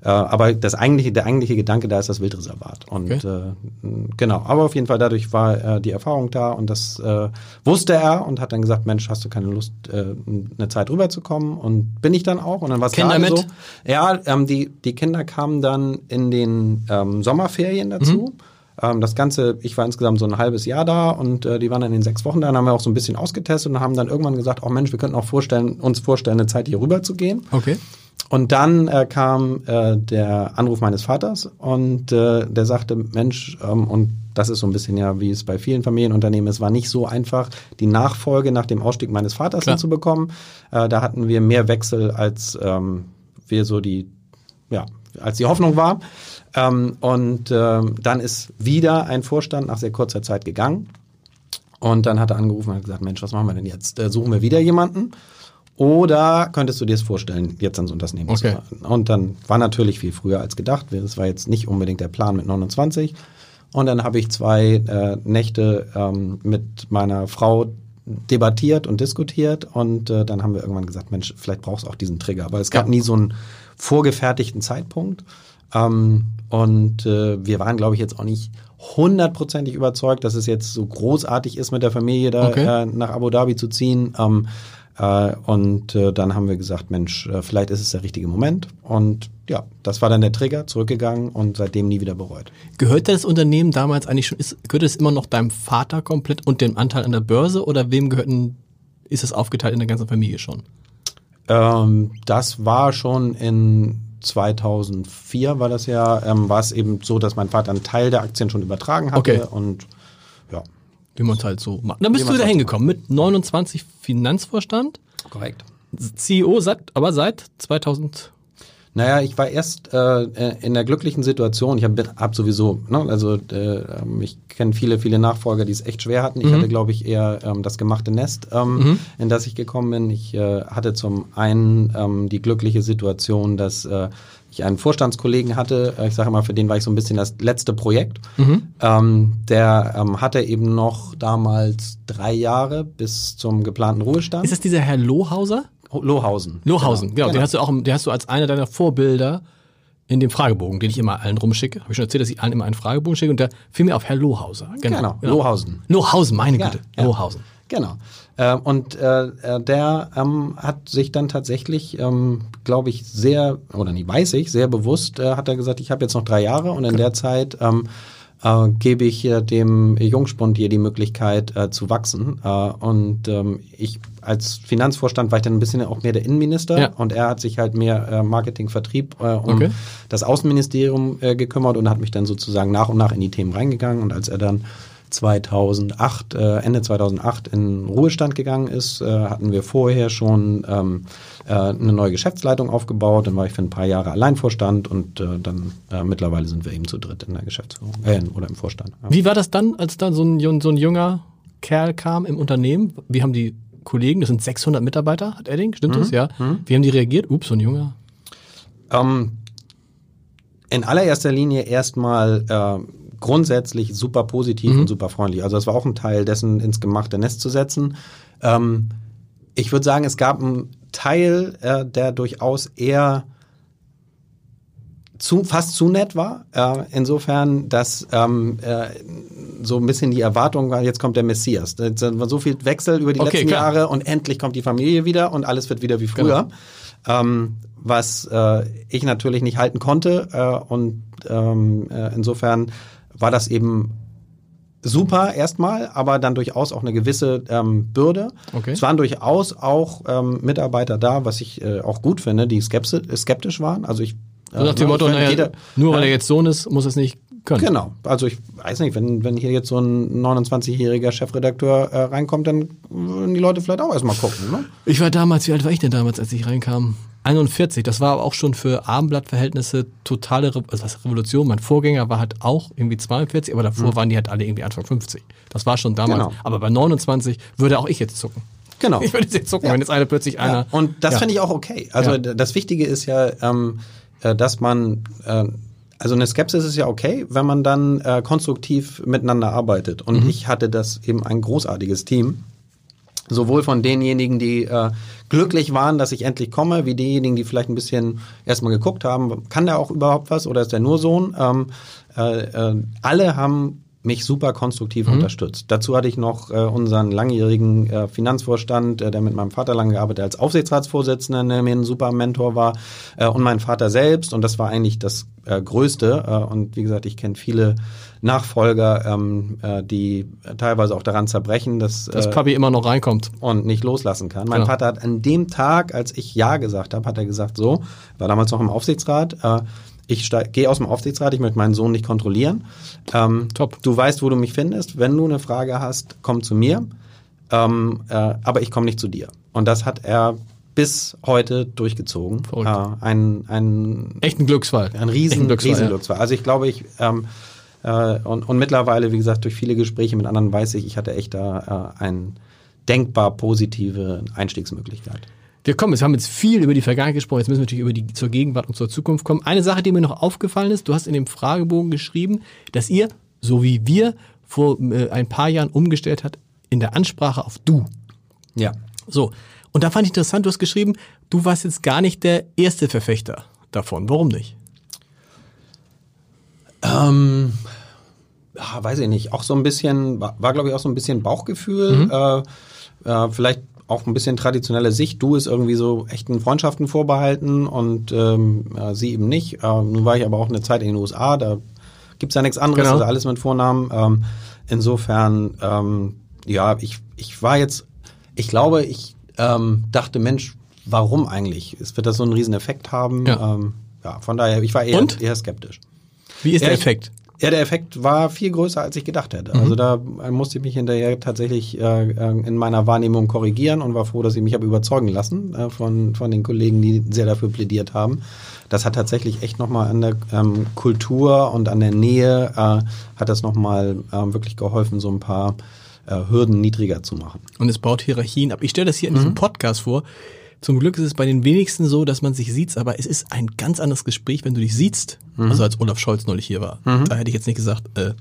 C: aber das eigentliche, der eigentliche Gedanke da ist das Wildreservat. Und okay. äh, genau, aber auf jeden Fall dadurch war äh, die Erfahrung da und das äh, wusste er und hat dann gesagt, Mensch, hast du keine Lust, äh, eine Zeit rüberzukommen? Und bin ich dann auch. Und dann war es
B: Kinder mit? so.
C: Ja, ähm, die, die Kinder kamen dann in den ähm, Sommerferien dazu. Mhm ähm, das Ganze, ich war insgesamt so ein halbes Jahr da und äh, die waren dann in den sechs Wochen da, dann haben wir auch so ein bisschen ausgetestet und haben dann irgendwann gesagt, oh Mensch, wir könnten auch vorstellen, uns vorstellen, eine Zeit hier rüber zu gehen.
B: Okay.
C: Und dann äh, kam äh, der Anruf meines Vaters und äh, der sagte, Mensch, ähm, und das ist so ein bisschen ja, wie es bei vielen Familienunternehmen ist, war nicht so einfach, die Nachfolge nach dem Ausstieg meines Vaters hinzubekommen. Äh, da hatten wir mehr Wechsel, als ähm, wir so die, ja, als die Hoffnung war. Ähm, und ähm, dann ist wieder ein Vorstand nach sehr kurzer Zeit gegangen. Und dann hat er angerufen und hat gesagt, Mensch, was machen wir denn jetzt? Äh, suchen wir wieder jemanden? Oder könntest du dir es vorstellen, jetzt ans Unternehmen okay. zu fahren? Und dann war natürlich viel früher als gedacht. Das war jetzt nicht unbedingt der Plan mit 29. Und dann habe ich zwei äh, Nächte ähm, mit meiner Frau debattiert und diskutiert und äh, dann haben wir irgendwann gesagt, Mensch, vielleicht brauchst du auch diesen Trigger, weil es gab ja. nie so einen vorgefertigten Zeitpunkt. Ähm, und äh, wir waren, glaube ich, jetzt auch nicht hundertprozentig überzeugt, dass es jetzt so großartig ist, mit der Familie da okay. äh, nach Abu Dhabi zu ziehen. Ähm, äh, und äh, dann haben wir gesagt, Mensch, äh, vielleicht ist es der richtige Moment. Und ja, das war dann der Trigger, zurückgegangen und seitdem nie wieder bereut.
B: Gehört das Unternehmen damals eigentlich schon, ist, gehört es immer noch deinem Vater komplett und dem Anteil an der Börse oder wem gehört ist es aufgeteilt in der ganzen Familie schon?
C: Ähm, das war schon in 2004 war das ja, ähm, war es eben so, dass mein Vater einen Teil der Aktien schon übertragen hatte
B: okay.
C: und.
B: Wie man es halt so macht. Dann bist du wieder halt hingekommen mit 29 Finanzvorstand.
C: Korrekt.
B: CEO seit, aber seit 2000
C: Naja, ich war erst äh, in der glücklichen Situation, ich habe hab sowieso, ne, also äh, ich kenne viele, viele Nachfolger, die es echt schwer hatten. Ich mhm. hatte, glaube ich, eher ähm, das gemachte Nest, ähm, mhm. in das ich gekommen bin. Ich äh, hatte zum einen ähm, die glückliche Situation, dass äh, ich einen Vorstandskollegen hatte, äh, ich sage mal, für den war ich so ein bisschen das letzte Projekt. Mhm. Ähm, der ähm, hatte eben noch damals drei Jahre bis zum geplanten Ruhestand.
B: Ist das dieser Herr Lohauser?
C: Lohausen.
B: Lohausen, genau. genau. Den genau. hast du auch, den hast du als einer deiner Vorbilder in dem Fragebogen, den ich immer allen rumschicke. Habe ich schon erzählt, dass ich allen immer einen Fragebogen schicke und da fiel mir auf Herr Lohauser.
C: Genau, genau. genau. Lohausen.
B: Lohausen, meine ja, Güte. Ja. Lohausen.
C: Genau. Äh, und äh, äh, der ähm, hat sich dann tatsächlich, ähm, glaube ich, sehr, oder nie weiß ich, sehr bewusst, äh, hat er gesagt, ich habe jetzt noch drei Jahre und in okay. der Zeit ähm, äh, gebe ich äh, dem Jungspund hier die Möglichkeit äh, zu wachsen. Äh, und ähm, ich als Finanzvorstand war ich dann ein bisschen auch mehr der Innenminister ja. und er hat sich halt mehr äh, Marketing, Vertrieb äh, um okay. das Außenministerium gekümmert und hat mich dann sozusagen nach und nach in die Themen reingegangen. Und als er dann 2008, äh, Ende 2008 in Ruhestand gegangen ist, äh, hatten wir vorher schon ähm, äh, eine neue Geschäftsleitung aufgebaut. Dann war ich für ein paar Jahre Alleinvorstand und äh, dann äh, mittlerweile sind wir eben zu dritt in der Geschäftsführung äh, oder im Vorstand.
B: Ja. Wie war das dann, als dann so ein, so ein junger Kerl kam im Unternehmen? Wie haben die Kollegen, das sind 600 Mitarbeiter, hat Edding, stimmt mhm. das? Ja. Mhm. Wie haben die reagiert? Ups, so ein junger.
C: Ähm, in allererster Linie erstmal grundsätzlich super positiv mhm. und super freundlich. Also das war auch ein Teil dessen, ins gemachte Nest zu setzen. Ähm, ich würde sagen, es gab einen Teil, äh, der durchaus eher zu, fast zu nett war. Äh, insofern, dass ähm, äh, so ein bisschen die Erwartung war, jetzt kommt der Messias. Da war so viel Wechsel über die okay, letzten klar. Jahre und endlich kommt die Familie wieder und alles wird wieder wie früher. Genau. Ähm, was äh, ich natürlich nicht halten konnte. Äh, und ähm, äh, insofern war das eben super erstmal, aber dann durchaus auch eine gewisse ähm, Bürde. Okay. Es waren durchaus auch ähm, Mitarbeiter da, was ich äh, auch gut finde, die skeptisch waren. Also ich
B: so nach dem ne, Motto, naja, jeder, nur weil er jetzt Sohn ist, muss es nicht können.
C: Genau. Also ich weiß nicht, wenn, wenn hier jetzt so ein 29-jähriger Chefredakteur äh, reinkommt, dann würden die Leute vielleicht auch erstmal gucken. Ne?
B: Ich war damals, wie alt war ich denn damals, als ich reinkam? 41, das war aber auch schon für Abendblattverhältnisse totale Re also Revolution. Mein Vorgänger war halt auch irgendwie 42, aber davor mhm. waren die halt alle irgendwie Anfang 50. Das war schon damals. Genau. Aber bei 29 würde auch ich jetzt zucken.
C: Genau.
B: Ich würde jetzt zucken, ja. wenn jetzt eine plötzlich einer. Ja.
C: Und das ja. finde ich auch okay. Also das Wichtige ist ja, ähm, äh, dass man äh, also eine Skepsis ist ja okay, wenn man dann äh, konstruktiv miteinander arbeitet. Und mhm. ich hatte das eben ein großartiges Team. Sowohl von denjenigen, die äh, glücklich waren, dass ich endlich komme, wie diejenigen, die vielleicht ein bisschen erstmal geguckt haben, kann der auch überhaupt was oder ist der nur Sohn? Ähm, äh, äh, alle haben mich super konstruktiv mhm. unterstützt. Dazu hatte ich noch äh, unseren langjährigen äh, Finanzvorstand, äh, der mit meinem Vater lange gearbeitet hat, als Aufsichtsratsvorsitzender, der mir ein super Mentor war, äh, und mein Vater selbst. Und das war eigentlich das äh, Größte. Äh, und wie gesagt, ich kenne viele Nachfolger, ähm, äh, die teilweise auch daran zerbrechen, dass,
B: dass äh, Papi immer noch reinkommt
C: und nicht loslassen kann. Mein genau. Vater hat an dem Tag, als ich ja gesagt habe, hat er gesagt, so, war damals noch im Aufsichtsrat, äh, ich gehe aus dem Aufsichtsrat, ich möchte meinen Sohn nicht kontrollieren. Ähm, Top. Du weißt, wo du mich findest. Wenn du eine Frage hast, komm zu mir. Ähm, äh, aber ich komme nicht zu dir. Und das hat er bis heute durchgezogen.
B: Äh, ein, ein echten Glücksfall.
C: Ein riesen, Glücksfall, riesen Glücksfall. Also ich glaube, ich ähm, äh, und, und mittlerweile, wie gesagt, durch viele Gespräche mit anderen weiß ich, ich hatte echt da äh, eine denkbar positive Einstiegsmöglichkeit.
B: Wir kommen, wir haben jetzt viel über die Vergangenheit gesprochen, jetzt müssen wir natürlich über die zur Gegenwart und zur Zukunft kommen. Eine Sache, die mir noch aufgefallen ist, du hast in dem Fragebogen geschrieben, dass ihr, so wie wir, vor äh, ein paar Jahren umgestellt hat in der Ansprache auf du.
C: Ja.
B: So. Und da fand ich interessant, du hast geschrieben, du warst jetzt gar nicht der erste Verfechter davon. Warum nicht?
C: Ähm, ja, weiß ich nicht. Auch so ein bisschen, war, war glaube ich auch so ein bisschen Bauchgefühl. Mhm. Äh, äh, vielleicht auch ein bisschen traditionelle Sicht. Du ist irgendwie so echten Freundschaften vorbehalten und ähm, sie eben nicht. Äh, nun war ich aber auch eine Zeit in den USA, da gibt's ja nichts anderes, genau. also alles mit Vornamen. Ähm, insofern, ähm, ja, ich, ich war jetzt, ich glaube, ich ähm, dachte, Mensch, warum eigentlich? Es wird das so einen riesen Effekt haben. Ja, ähm, ja von daher, ich war eher, eher skeptisch.
B: Wie ist ja, der Effekt?
C: Ja, der Effekt war viel größer, als ich gedacht hätte. Also da musste ich mich hinterher tatsächlich äh, in meiner Wahrnehmung korrigieren und war froh, dass ich mich habe überzeugen lassen äh, von, von den Kollegen, die sehr dafür plädiert haben. Das hat tatsächlich echt nochmal an der ähm, Kultur und an der Nähe, äh, hat das nochmal ähm, wirklich geholfen, so ein paar äh, Hürden niedriger zu machen.
B: Und es baut Hierarchien ab. Ich stelle das hier in diesem Podcast vor. Zum Glück ist es bei den wenigsten so, dass man sich sieht, aber es ist ein ganz anderes Gespräch, wenn du dich siehst. Also als Olaf Scholz neulich hier war. Da hätte ich jetzt nicht gesagt, äh,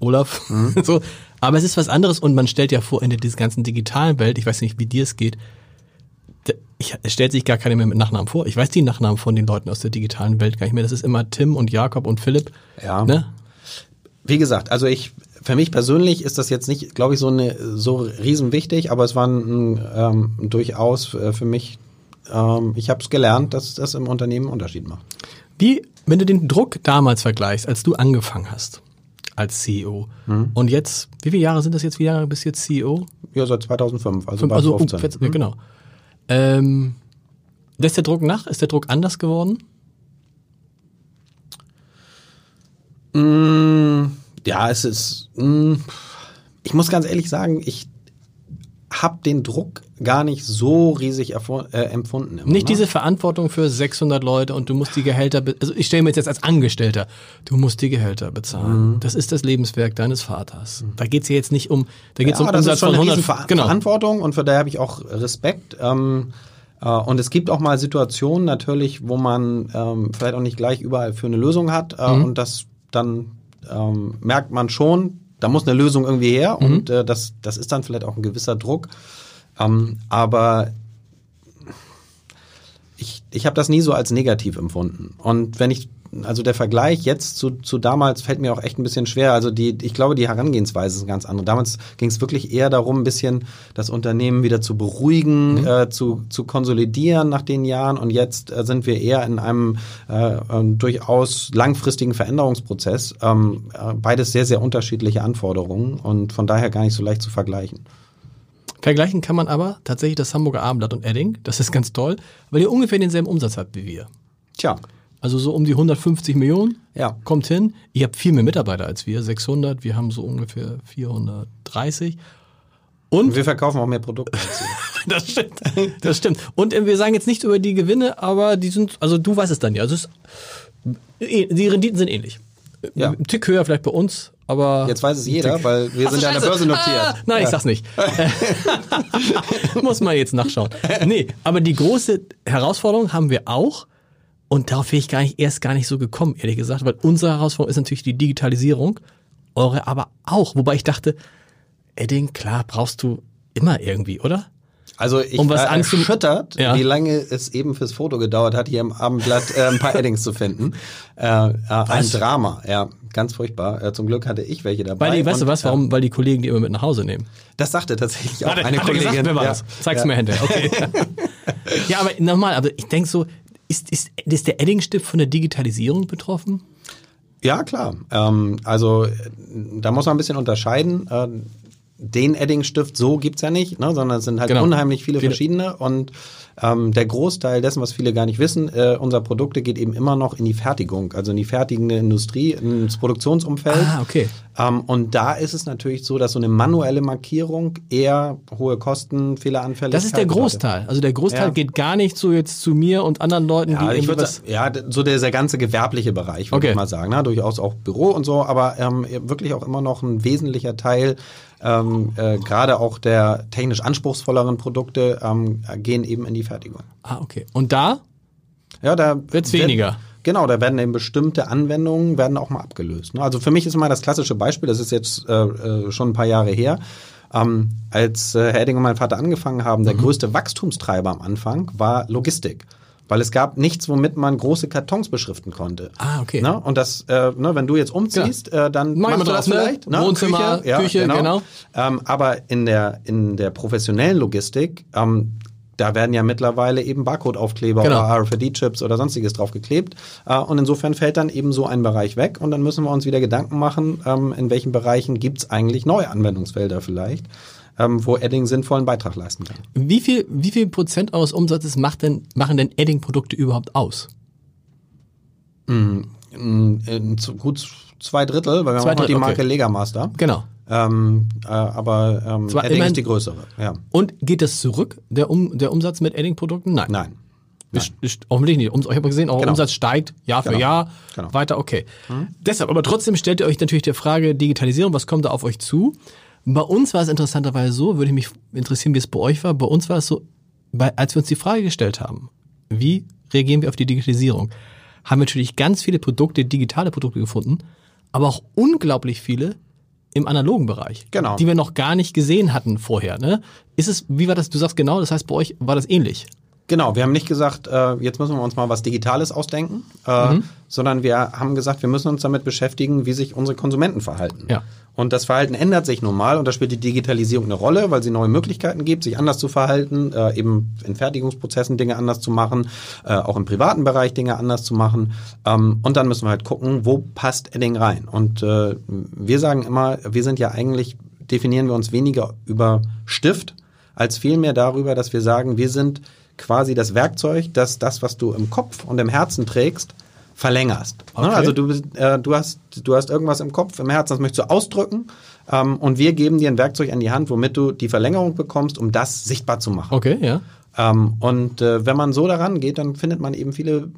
B: Olaf. so. Aber es ist was anderes und man stellt ja vor, in der dieser ganzen digitalen Welt, ich weiß nicht, wie dir es geht, ich, es stellt sich gar keiner mehr mit Nachnamen vor. Ich weiß die Nachnamen von den Leuten aus der digitalen Welt gar nicht mehr. Das ist immer Tim und Jakob und Philipp.
C: Ja.
B: Ne?
C: Wie gesagt, also ich, für mich persönlich ist das jetzt nicht, glaube ich, so eine so riesen wichtig, aber es war ein, ähm, durchaus äh, für mich, ähm, ich habe es gelernt, dass das im Unternehmen einen Unterschied macht.
B: Wie, wenn du den Druck damals vergleichst, als du angefangen hast als CEO und jetzt, wie viele Jahre sind das jetzt? Wie Jahre bist du jetzt CEO?
C: Ja, seit 2005, also
B: Fünf-
C: bei
B: also
C: 15.
B: um, ja, genau. Ähm, lässt der Druck nach? Ist der Druck anders geworden?
C: Mm, ja, es ist, mm, ich muss ganz ehrlich sagen, ich habe den Druck gar nicht so riesig äh, empfunden. Immer,
B: Nicht
C: ne?
B: diese Verantwortung für 600 Leute und du musst die Gehälter, also ich stelle mir jetzt als Angestellter, du musst die Gehälter bezahlen.
C: Mhm.
B: Das ist das Lebenswerk deines Vaters. Da geht's ja jetzt nicht um, da geht's
C: ja,
B: um
C: das
B: Umsatz
C: ist schon
B: von
C: eine
B: 100,
C: riesen Ver
B: genau.
C: Verantwortung und für daher habe ich auch Respekt. Ähm, äh, und es gibt auch mal Situationen natürlich, wo man ähm, vielleicht auch nicht gleich überall für eine Lösung hat äh,
B: Mhm.
C: und das dann ähm, merkt man schon, da muss eine Lösung irgendwie her
B: Mhm.
C: und äh, das, das ist dann vielleicht auch ein gewisser Druck. Ähm, aber ich, ich habe das nie so als negativ empfunden. Und wenn ich, also der Vergleich jetzt zu, zu damals fällt mir auch echt ein bisschen schwer. Also die, ich glaube, die Herangehensweise ist eine ganz andere. Damals ging es wirklich eher darum, ein bisschen das Unternehmen wieder zu beruhigen, äh, zu, zu konsolidieren nach den Jahren. Und jetzt äh, sind wir eher in einem äh, ähm, durchaus langfristigen Veränderungsprozess. Ähm, äh, beides sehr, sehr unterschiedliche Anforderungen und von daher gar nicht so leicht zu vergleichen.
B: Vergleichen kann man aber tatsächlich das Hamburger Abendblatt und Edding. Das ist ganz toll, weil ihr ungefähr denselben Umsatz habt wie wir.
C: Tja,
B: Also so um die 150 Millionen.
C: Ja.
B: Kommt hin. Ihr habt viel mehr Mitarbeiter als wir, 600. Wir haben so ungefähr 430. Und
C: wir verkaufen auch mehr Produkte.
B: das stimmt. Das stimmt. Und äh, wir sagen jetzt nicht über die Gewinne, aber die sind, also du weißt es dann ja. Also es ist, äh, die Renditen sind ähnlich.
C: Ja.
B: Ein Tick höher vielleicht bei uns, aber.
C: Jetzt weiß es jeder, weil wir sind ja an der Börse notiert.
B: Ah, nein, ich sag's nicht. Muss man jetzt nachschauen. Nee, aber die große Herausforderung haben wir auch. Und darauf wäre ich gar nicht, erst gar nicht so gekommen, ehrlich gesagt, weil unsere Herausforderung ist natürlich die Digitalisierung, eure aber auch. Wobei ich dachte, Edding, klar, brauchst du immer irgendwie, oder?
C: Also ich
B: Um was
C: war
B: anzum-
C: erschüttert,
B: Ja.
C: wie lange es eben fürs Foto gedauert hat, hier im Abendblatt äh, ein paar Eddings zu finden. Äh, äh, ein Drama, ja, ganz furchtbar. Äh, zum Glück hatte ich welche dabei.
B: Weil die, weißt du
C: und,
B: was, warum? Weil die Kollegen die immer mit nach Hause nehmen.
C: Äh, das sagte tatsächlich auch
B: Hat
C: eine
B: hat
C: Kollegin.
B: Gesagt,
C: ja.
B: Zeig's
C: ja.
B: mir hinterher, okay. ja, aber normal, aber ich denke so, ist, ist, ist der Edding-Stift von der Digitalisierung betroffen?
C: Ja, klar. Ähm, also äh, da muss man ein bisschen unterscheiden. Äh, den Edding-Stift so gibt's ja nicht, ne, sondern es sind halt
B: Genau.
C: unheimlich viele,
B: Viele-
C: verschiedene. Und ähm, der Großteil dessen, was viele gar nicht wissen, äh, unserer Produkte geht eben immer noch in die Fertigung, also in die fertigende Industrie, ins Produktionsumfeld.
B: Ah, okay.
C: Ähm, und da ist es natürlich so, dass so eine manuelle Markierung eher hohe Kosten, Fehleranfälligkeit
B: Das ist der. Großteil. Also der Großteil
C: Ja.
B: geht gar nicht so jetzt zu mir und anderen Leuten,
C: Ja,
B: die
C: ich würde
B: was.
C: ja, so dieser ganze gewerbliche Bereich, würde
B: Okay.
C: ich mal sagen. Ne? Durchaus auch Büro und so, aber ähm, wirklich auch immer noch ein wesentlicher Teil, ähm, äh, gerade auch der technisch anspruchsvolleren Produkte, ähm, gehen eben in die Fertigung.
B: Ah, okay. Und da?
C: Ja, da
B: Wird's
C: wird-
B: weniger.
C: Genau, da werden eben bestimmte Anwendungen werden auch mal abgelöst. ne? Also für mich ist immer das klassische Beispiel, das ist jetzt äh, äh, schon ein paar Jahre her, ähm, als äh, Herr Edding und mein Vater angefangen haben,
B: Mhm.
C: der größte Wachstumstreiber am Anfang war Logistik. Weil es gab nichts, womit man große Kartons beschriften konnte.
B: Ah, okay.
C: Ne? Und das, äh, ne, wenn du jetzt umziehst, äh, dann
B: Mach
C: machst
B: mal
C: du das vielleicht. Ne?
B: Wohnzimmer, Küche, genau.
C: Ähm, aber in der, in der professionellen Logistik, ähm, da werden ja mittlerweile eben Barcode-Aufkleber
B: Genau.
C: oder RFID-Chips oder sonstiges draufgeklebt. Äh, und insofern fällt dann eben so ein Bereich weg und dann müssen wir uns wieder Gedanken machen, ähm, in welchen Bereichen gibt's eigentlich neue Anwendungsfelder vielleicht, ähm, wo Edding sinnvollen Beitrag leisten kann.
B: Wie viel, wie viel Prozent eures Umsatzes macht denn, machen denn Edding-Produkte überhaupt aus?
C: in, in gut zwei Drittel, weil wir zwei haben auch die Marke okay. Legamaster.
B: Genau.
C: Ähm, äh, aber ähm, Zwar Edding ist die größere. Ja.
B: Und geht das zurück, der, um, der Umsatz mit Edding-Produkten? Nein.
C: Nein.
B: Ist, ist hoffentlich nicht. Ich habe gesehen, auch genau. Umsatz steigt Jahr für genau. Jahr genau. weiter, okay. Mhm. Deshalb, aber trotzdem stellt ihr euch natürlich der Frage Digitalisierung, was kommt da auf euch zu? Bei uns war es interessanterweise so, würde ich mich interessieren, wie es bei euch war. Bei uns war es so, als wir uns die Frage gestellt haben, wie reagieren wir auf die Digitalisierung, haben wir natürlich ganz viele Produkte, digitale Produkte gefunden, aber auch unglaublich viele im analogen Bereich,
C: genau.
B: die wir noch gar nicht gesehen hatten vorher. Ne? Ist es, wie war das? Du sagst genau, das heißt bei euch war das ähnlich.
C: Genau, wir haben nicht gesagt, äh, jetzt müssen wir uns mal was Digitales ausdenken, äh, mhm. sondern wir haben gesagt, wir müssen uns damit beschäftigen, wie sich unsere Konsumenten verhalten.
B: Ja.
C: Und das Verhalten ändert sich nun mal und da spielt die Digitalisierung eine Rolle, weil sie neue Möglichkeiten gibt, sich anders zu verhalten, äh, eben in Fertigungsprozessen Dinge anders zu machen, äh, auch im privaten Bereich Dinge anders zu machen. Ähm, und dann müssen wir halt gucken, wo passt Edding rein. Und äh, wir sagen immer, wir sind ja eigentlich, definieren wir uns weniger über Stift, als vielmehr darüber, dass wir sagen, wir sind quasi das Werkzeug, das das, was du im Kopf und im Herzen trägst, verlängerst. Ne? Okay. Also du, äh, du, hast, du hast irgendwas im Kopf, im Herzen, das möchtest du ausdrücken ähm, und wir geben dir ein Werkzeug an die Hand, womit du die Verlängerung bekommst, um das sichtbar zu machen.
B: Okay, ja.
C: Ähm, und äh, wenn man so daran geht, dann findet man eben viele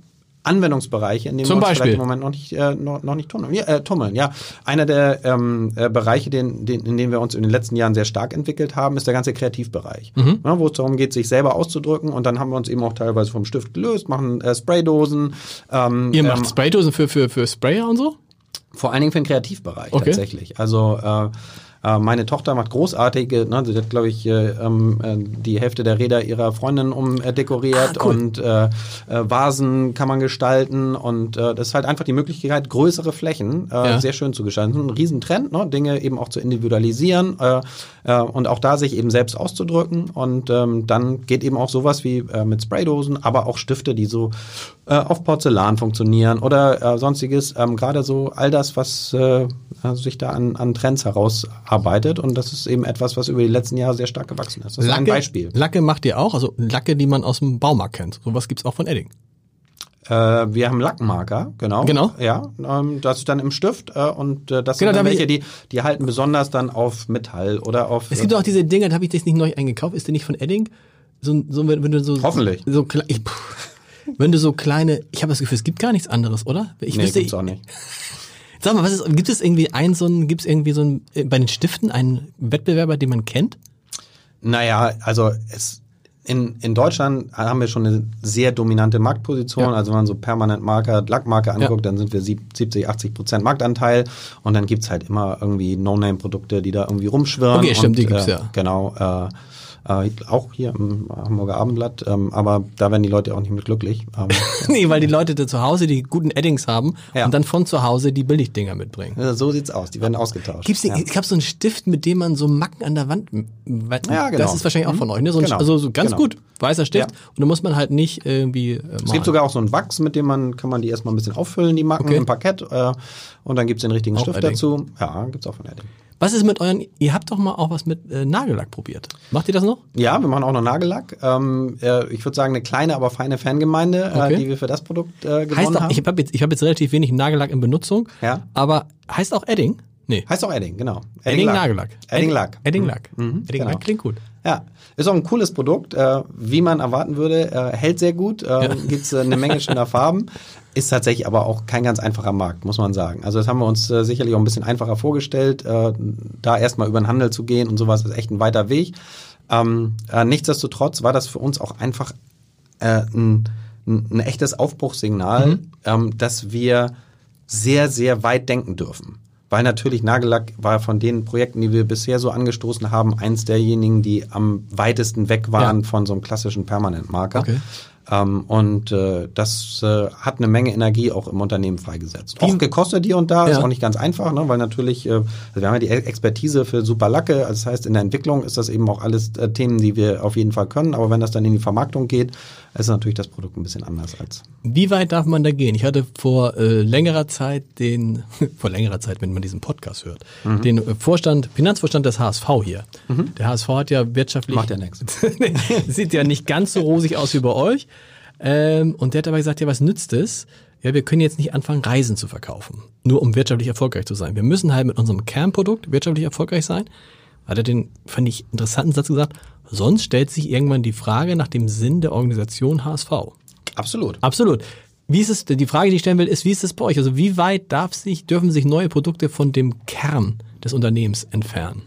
C: Anwendungsbereiche, in denen
B: Zum wir uns
C: vielleicht im Moment noch nicht, äh, noch, noch nicht tummeln. Ja, äh, tummeln. Ja, einer der ähm, äh, Bereiche, den, den, in denen wir uns in den letzten Jahren sehr stark entwickelt haben, ist der ganze Kreativbereich, mhm. ja, wo es darum geht, sich selber auszudrücken. Und dann haben wir uns eben auch teilweise vom Stift gelöst, machen äh, Spraydosen.
B: Ähm, Ihr macht ähm, Spraydosen für, für, für Sprayer und so?
C: Vor allen Dingen für den Kreativbereich okay. tatsächlich. Also äh, äh, meine Tochter macht großartige, ne, sie hat, glaube ich, äh, ähm, äh, die Hälfte der Räder ihrer Freundin umdekoriert ah, cool. und äh, äh, Vasen kann man gestalten und äh, das ist halt einfach die Möglichkeit, größere Flächen äh, ja. sehr schön zu gestalten. Das ist ein Riesentrend, ne, Dinge eben auch zu individualisieren äh, äh, und auch da sich eben selbst auszudrücken und ähm, dann geht eben auch sowas wie äh, mit Spraydosen, aber auch Stifte, die so äh, auf Porzellan funktionieren oder äh, sonstiges. Ähm, Gerade so all das, was äh, sich da an, an Trends herausarbeitet und das ist eben etwas, was über die letzten Jahre sehr stark gewachsen ist. Das
B: Lacke,
C: ist ein Beispiel.
B: Lacke macht ihr auch, also Lacke, die man aus dem Baumarkt kennt. Sowas gibt's auch von Edding.
C: Äh, wir haben Lackmarker, genau.
B: Genau.
C: Ja, ähm, das ist dann im Stift äh, und äh, das genau, sind welche, die, die halten besonders dann auf Metall oder auf.
B: Es gibt auch diese Dinger, da habe ich das nicht neu eingekauft. Ist der nicht von Edding? So, so wenn, wenn du so
C: hoffentlich
B: so, so ich, wenn du so kleine, ich habe das Gefühl, es gibt gar nichts anderes, oder?
C: Ich nee, wüsste, gibt's auch nicht.
B: Sag mal, was ist, gibt es irgendwie ein so ein, gibt es irgendwie so ein, äh, bei den Stiften einen Wettbewerber, den man kennt?
C: Naja, also es, in, in Deutschland haben wir schon eine sehr dominante Marktposition. Ja. Also wenn man so permanent Marker, Lackmarker anguckt, ja. dann sind wir 70, 80 Prozent Marktanteil. Und dann gibt's halt immer irgendwie No-Name-Produkte, die da irgendwie rumschwirren.
B: Okay, stimmt,
C: und,
B: die gibt's
C: äh,
B: ja.
C: Genau. Äh, äh, auch hier im Hamburger Abendblatt, ähm, aber da werden die Leute auch nicht mit glücklich. Ähm,
B: nee, weil die Leute da zu Hause die guten Eddings haben ja. und dann von zu Hause die Billigdinger mitbringen.
C: Ja, so sieht's aus, die werden ausgetauscht.
B: Gibt's
C: ja.
B: Ich habe so einen Stift, mit dem man so Macken an der Wand. Ja, genau. Das ist wahrscheinlich auch von euch, ne? So ein, genau. Also so ganz genau. gut, weißer Stift. Und da muss man halt nicht irgendwie. Äh,
C: es gibt sogar auch so einen Wachs, mit dem man kann man die erstmal ein bisschen auffüllen, die Macken okay. im Parkett. Äh, und dann gibt's den richtigen auch Stift Edding. dazu. Ja, gibt's auch von Edding.
B: Was ist mit euren, ihr habt doch mal auch was mit äh, Nagellack probiert. Macht ihr das noch?
C: Ja, wir machen auch noch Nagellack. Ähm, äh, ich würde sagen, eine kleine, aber feine Fangemeinde, äh, okay. die wir für das Produkt äh, gewonnen
B: heißt auch,
C: haben.
B: Ich habe jetzt, ich hab jetzt relativ wenig Nagellack in Benutzung,
C: ja.
B: aber heißt auch Edding?
C: Nee. Heißt auch Edding, genau.
B: Edding, Edding Nagellack.
C: Edding Lack.
B: Edding Lack. Mhm. mhm. Edding Lack genau. klingt gut.
C: Ja, ist auch ein cooles Produkt, äh, wie man erwarten würde. Äh, hält sehr gut, äh, ja. gibt's äh, eine Menge schöner Farben. Ist tatsächlich aber auch kein ganz einfacher Markt, muss man sagen. Also das haben wir uns äh, sicherlich auch ein bisschen einfacher vorgestellt, äh, da erstmal über den Handel zu gehen und sowas ist echt ein weiter Weg. Ähm, äh, nichtsdestotrotz war das für uns auch einfach ein, ein echtes Aufbruchssignal, mhm. ähm, dass wir sehr, sehr weit denken dürfen weil natürlich Nagellack war von den Projekten, die wir bisher so angestoßen haben, eins derjenigen, die am weitesten weg waren ja. von so einem klassischen Permanentmarker. Okay. Ähm, und äh, das äh, hat eine Menge Energie auch im Unternehmen freigesetzt. Auch gekostet hier und da, ja. ist auch nicht ganz einfach, ne? weil natürlich, äh, also wir haben ja die Expertise für super Lacke, also das heißt, in der Entwicklung ist das eben auch alles äh, Themen, die wir auf jeden Fall können, aber wenn das dann in die Vermarktung geht, ist natürlich das Produkt ein bisschen anders als.
B: Wie weit darf man da gehen? Ich hatte vor äh, längerer Zeit den, vor längerer Zeit, wenn man diesen Podcast hört, mhm. den äh, Vorstand, Finanzvorstand des HSV hier. Mhm. Der HSV hat ja wirtschaftlich.
C: Macht ja nichts.
B: Sieht ja nicht ganz so rosig aus wie bei euch. Ähm, und der hat aber gesagt, ja, was nützt es? ja, wir können jetzt nicht anfangen, Reisen zu verkaufen, nur um wirtschaftlich erfolgreich zu sein. Wir müssen halt mit unserem Kernprodukt wirtschaftlich erfolgreich sein. Hat er den, fand ich, interessanten Satz gesagt, sonst stellt sich irgendwann die Frage nach dem Sinn der Organisation HSV.
C: Absolut.
B: Absolut. Wie ist es, die Frage, die ich stellen will, ist, wie ist es bei euch? Also wie weit darf sich, dürfen sich neue Produkte von dem Kern des Unternehmens entfernen?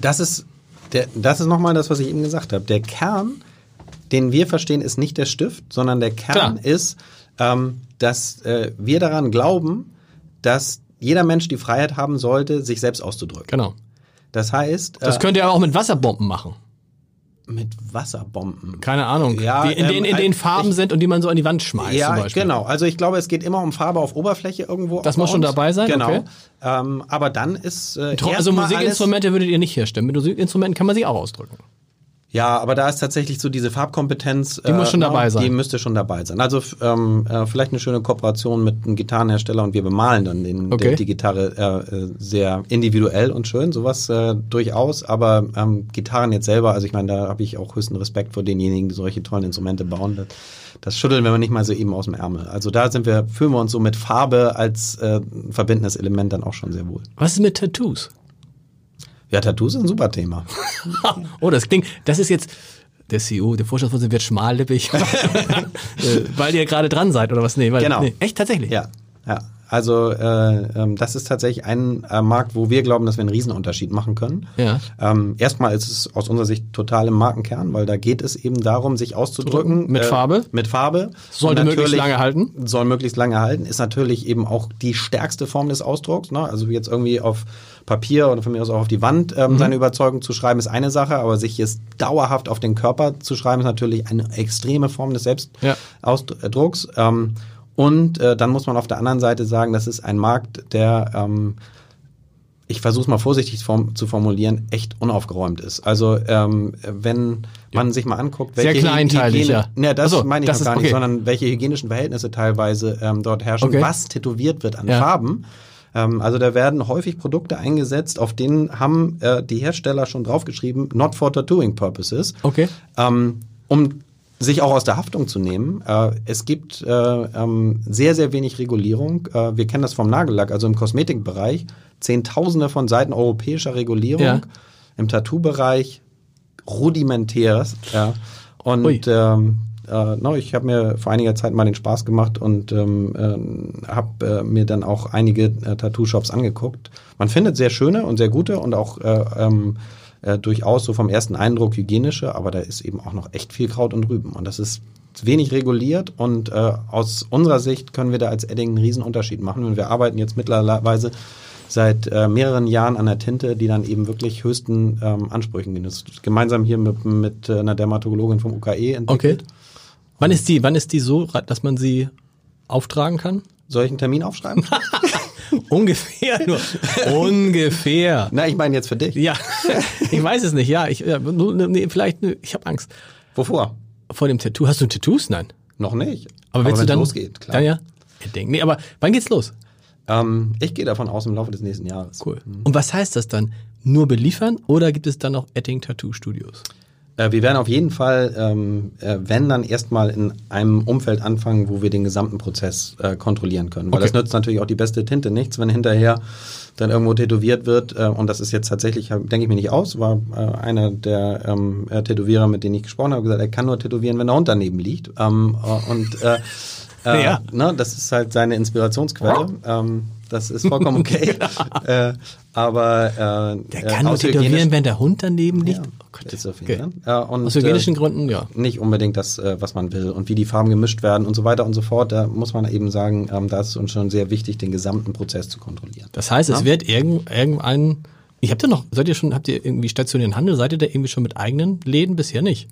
C: Das ist, der, das ist nochmal das, was ich eben gesagt habe. Der Kern, den wir verstehen, ist nicht der Stift, sondern der Kern
B: Klar.
C: ist, ähm, dass äh, wir daran glauben, dass jeder Mensch die Freiheit haben sollte, sich selbst auszudrücken.
B: Genau.
C: Das heißt,
B: Das
C: äh,
B: könnt ihr aber auch mit Wasserbomben machen.
C: mit Wasserbomben.
B: Keine Ahnung.
C: Ja,
B: die in, den, in
C: ähm,
B: den
C: ich-
B: Farben sind und die man so an die Wand schmeißt zum
C: Ja,
B: Beispiel.
C: genau. Also ich glaube, es geht immer um Farbe auf Oberfläche irgendwo.
B: Das muss schon dabei sein,
C: Genau.
B: okay.
C: Ähm, aber dann ist äh,
B: Also Musikinstrumente würdet ihr nicht herstellen. Mit Musikinstrumenten kann man sich auch ausdrücken.
C: Ja, aber da ist tatsächlich so diese Farbkompetenz.
B: Die muss schon
C: ne,
B: dabei sein.
C: Die müsste schon dabei sein. Also ähm, äh, vielleicht eine schöne Kooperation mit einem Gitarrenhersteller und wir bemalen dann den,
B: Okay.
C: den, die Gitarre äh, äh, sehr individuell und schön, sowas äh, durchaus. Aber ähm, Gitarren jetzt selber, also ich meine, da habe ich auch höchsten Respekt vor denjenigen, die solche tollen Instrumente bauen. Das, das schütteln wir nicht mal so eben aus dem Ärmel. Also da sind wir, fühlen wir uns so mit Farbe als äh, verbindendes Element dann auch schon sehr wohl.
B: Was ist mit Tattoos?
C: Ja, Tattoos ist ein super Thema.
B: oh, das klingt, das ist jetzt, der CEO, der Vorstandsvorsitzende wird schmallippig, weil ihr gerade dran seid oder was? Nee, weil,
C: Genau.
B: nee, echt tatsächlich?
C: Ja, ja. Also äh, ähm, das ist tatsächlich ein äh, Markt, wo wir glauben, dass wir einen Riesenunterschied machen können.
B: Ja.
C: Ähm, erstmal ist es aus unserer Sicht total im Markenkern, weil da geht es eben darum, sich auszudrücken.
B: Mit Farbe?
C: Mit Farbe.
B: Sollte
C: Und
B: möglichst lange halten.
C: Soll möglichst lange halten. Ist natürlich eben auch die stärkste Form des Ausdrucks. Ne? Also jetzt irgendwie auf Papier oder von mir aus auch auf die Wand
B: Mhm.
C: ähm, seine Überzeugung zu schreiben, ist eine Sache, aber sich es dauerhaft auf den Körper zu schreiben, ist natürlich eine extreme Form des
B: Ja.
C: Selbstausdrucks. Ähm, und äh, dann muss man auf der anderen Seite sagen, das ist ein Markt, der, ähm, ich versuche es mal vorsichtig form zu formulieren, echt unaufgeräumt ist. Also ähm, wenn man sich mal anguckt,
B: Sehr
C: welche
B: kleinteilig,
C: Hygiene,
B: ja.
C: Ne, das
B: so,
C: meine ich
B: das
C: noch gar nicht,
B: okay.
C: sondern welche hygienischen Verhältnisse teilweise ähm, dort herrschen,
B: Okay.
C: was tätowiert wird an
B: Ja.
C: Farben. Ähm, also da werden häufig Produkte eingesetzt, auf denen haben äh, die Hersteller schon draufgeschrieben, not for tattooing purposes.
B: Okay.
C: Ähm, um sich auch aus der Haftung zu nehmen. Äh, es gibt äh, ähm, sehr, sehr wenig Regulierung. Äh, wir kennen das vom Nagellack, also im Kosmetikbereich. Zehntausende von Seiten europäischer Regulierung.
B: Ja.
C: Im Tattoo-Bereich rudimentäres. Ja.
B: Ui.
C: Und ähm, äh, no, ich habe mir vor einiger Zeit mal den Spaß gemacht und ähm, ähm, habe äh, mir dann auch einige äh, Tattoo-Shops angeguckt. Man findet sehr schöne und sehr gute und auch äh, ähm, äh, durchaus so vom ersten Eindruck hygienische, aber da ist eben auch noch echt viel Kraut und Rüben. Und das ist wenig reguliert und äh, aus unserer Sicht können wir da als Edding einen riesen Unterschied machen. Und wir arbeiten jetzt mittlerweile seit äh, mehreren Jahren an der Tinte, die dann eben wirklich höchsten ähm, Ansprüchen ist gemeinsam hier mit, mit äh, einer Dermatologin vom UKE
B: Okay.
C: entwickelt.
B: Wann ist die, wann ist die so, dass man sie auftragen kann?
C: Soll ich einen Termin aufschreiben?
B: Ungefähr nur. Ungefähr.
C: Na, ich meine jetzt für dich.
B: Ja, ich weiß es nicht. Ja, ich, nee, vielleicht, nee, ich habe Angst.
C: Wovor?
B: Vor dem Tattoo. Hast du Tattoos? Nein.
C: Noch nicht.
B: Aber
C: wenn
B: du dann
C: losgeht, klar.
B: Dann ja. Ich denke, nee, aber wann geht's los?
C: Ähm, ich gehe davon aus im Laufe des nächsten Jahres.
B: Cool. Und was heißt das dann? Nur beliefern oder gibt es dann auch Etting Tattoo Studios?
C: Äh, wir werden auf jeden Fall, ähm, äh, wenn dann erstmal in einem Umfeld anfangen, wo wir den gesamten Prozess äh, kontrollieren können. Weil
B: Okay.
C: das nützt natürlich auch die beste Tinte nichts, wenn hinterher dann irgendwo tätowiert wird. Äh, und das ist jetzt tatsächlich, denke ich mir nicht aus, war äh, einer der ähm, äh, Tätowierer, mit denen ich gesprochen habe, gesagt, er kann nur tätowieren, wenn der Hund daneben liegt. Ähm, äh, und
B: Ja.
C: ne, das ist halt seine Inspirationsquelle. Das ist vollkommen okay. äh, aber äh,
B: Der
C: äh,
B: kann nur
C: aus
B: tätowieren, wenn der Hund daneben liegt.
C: ja,
B: Oh Gott.
C: ist auf
B: Okay.
C: jeden Fall. Und,
B: Aus hygienischen
C: äh,
B: Gründen, ja.
C: nicht unbedingt das, äh, was man will und wie die Farben gemischt werden und so weiter und so fort. Da muss man eben sagen, ähm, da ist uns schon sehr wichtig, den gesamten Prozess zu kontrollieren.
B: Das heißt, es
C: Ja.
B: wird irgend, irgendein. Ich habt ihr noch, seid ihr schon, habt ihr irgendwie stationären Handel? Seid ihr da irgendwie schon mit eigenen Läden? Bisher nicht.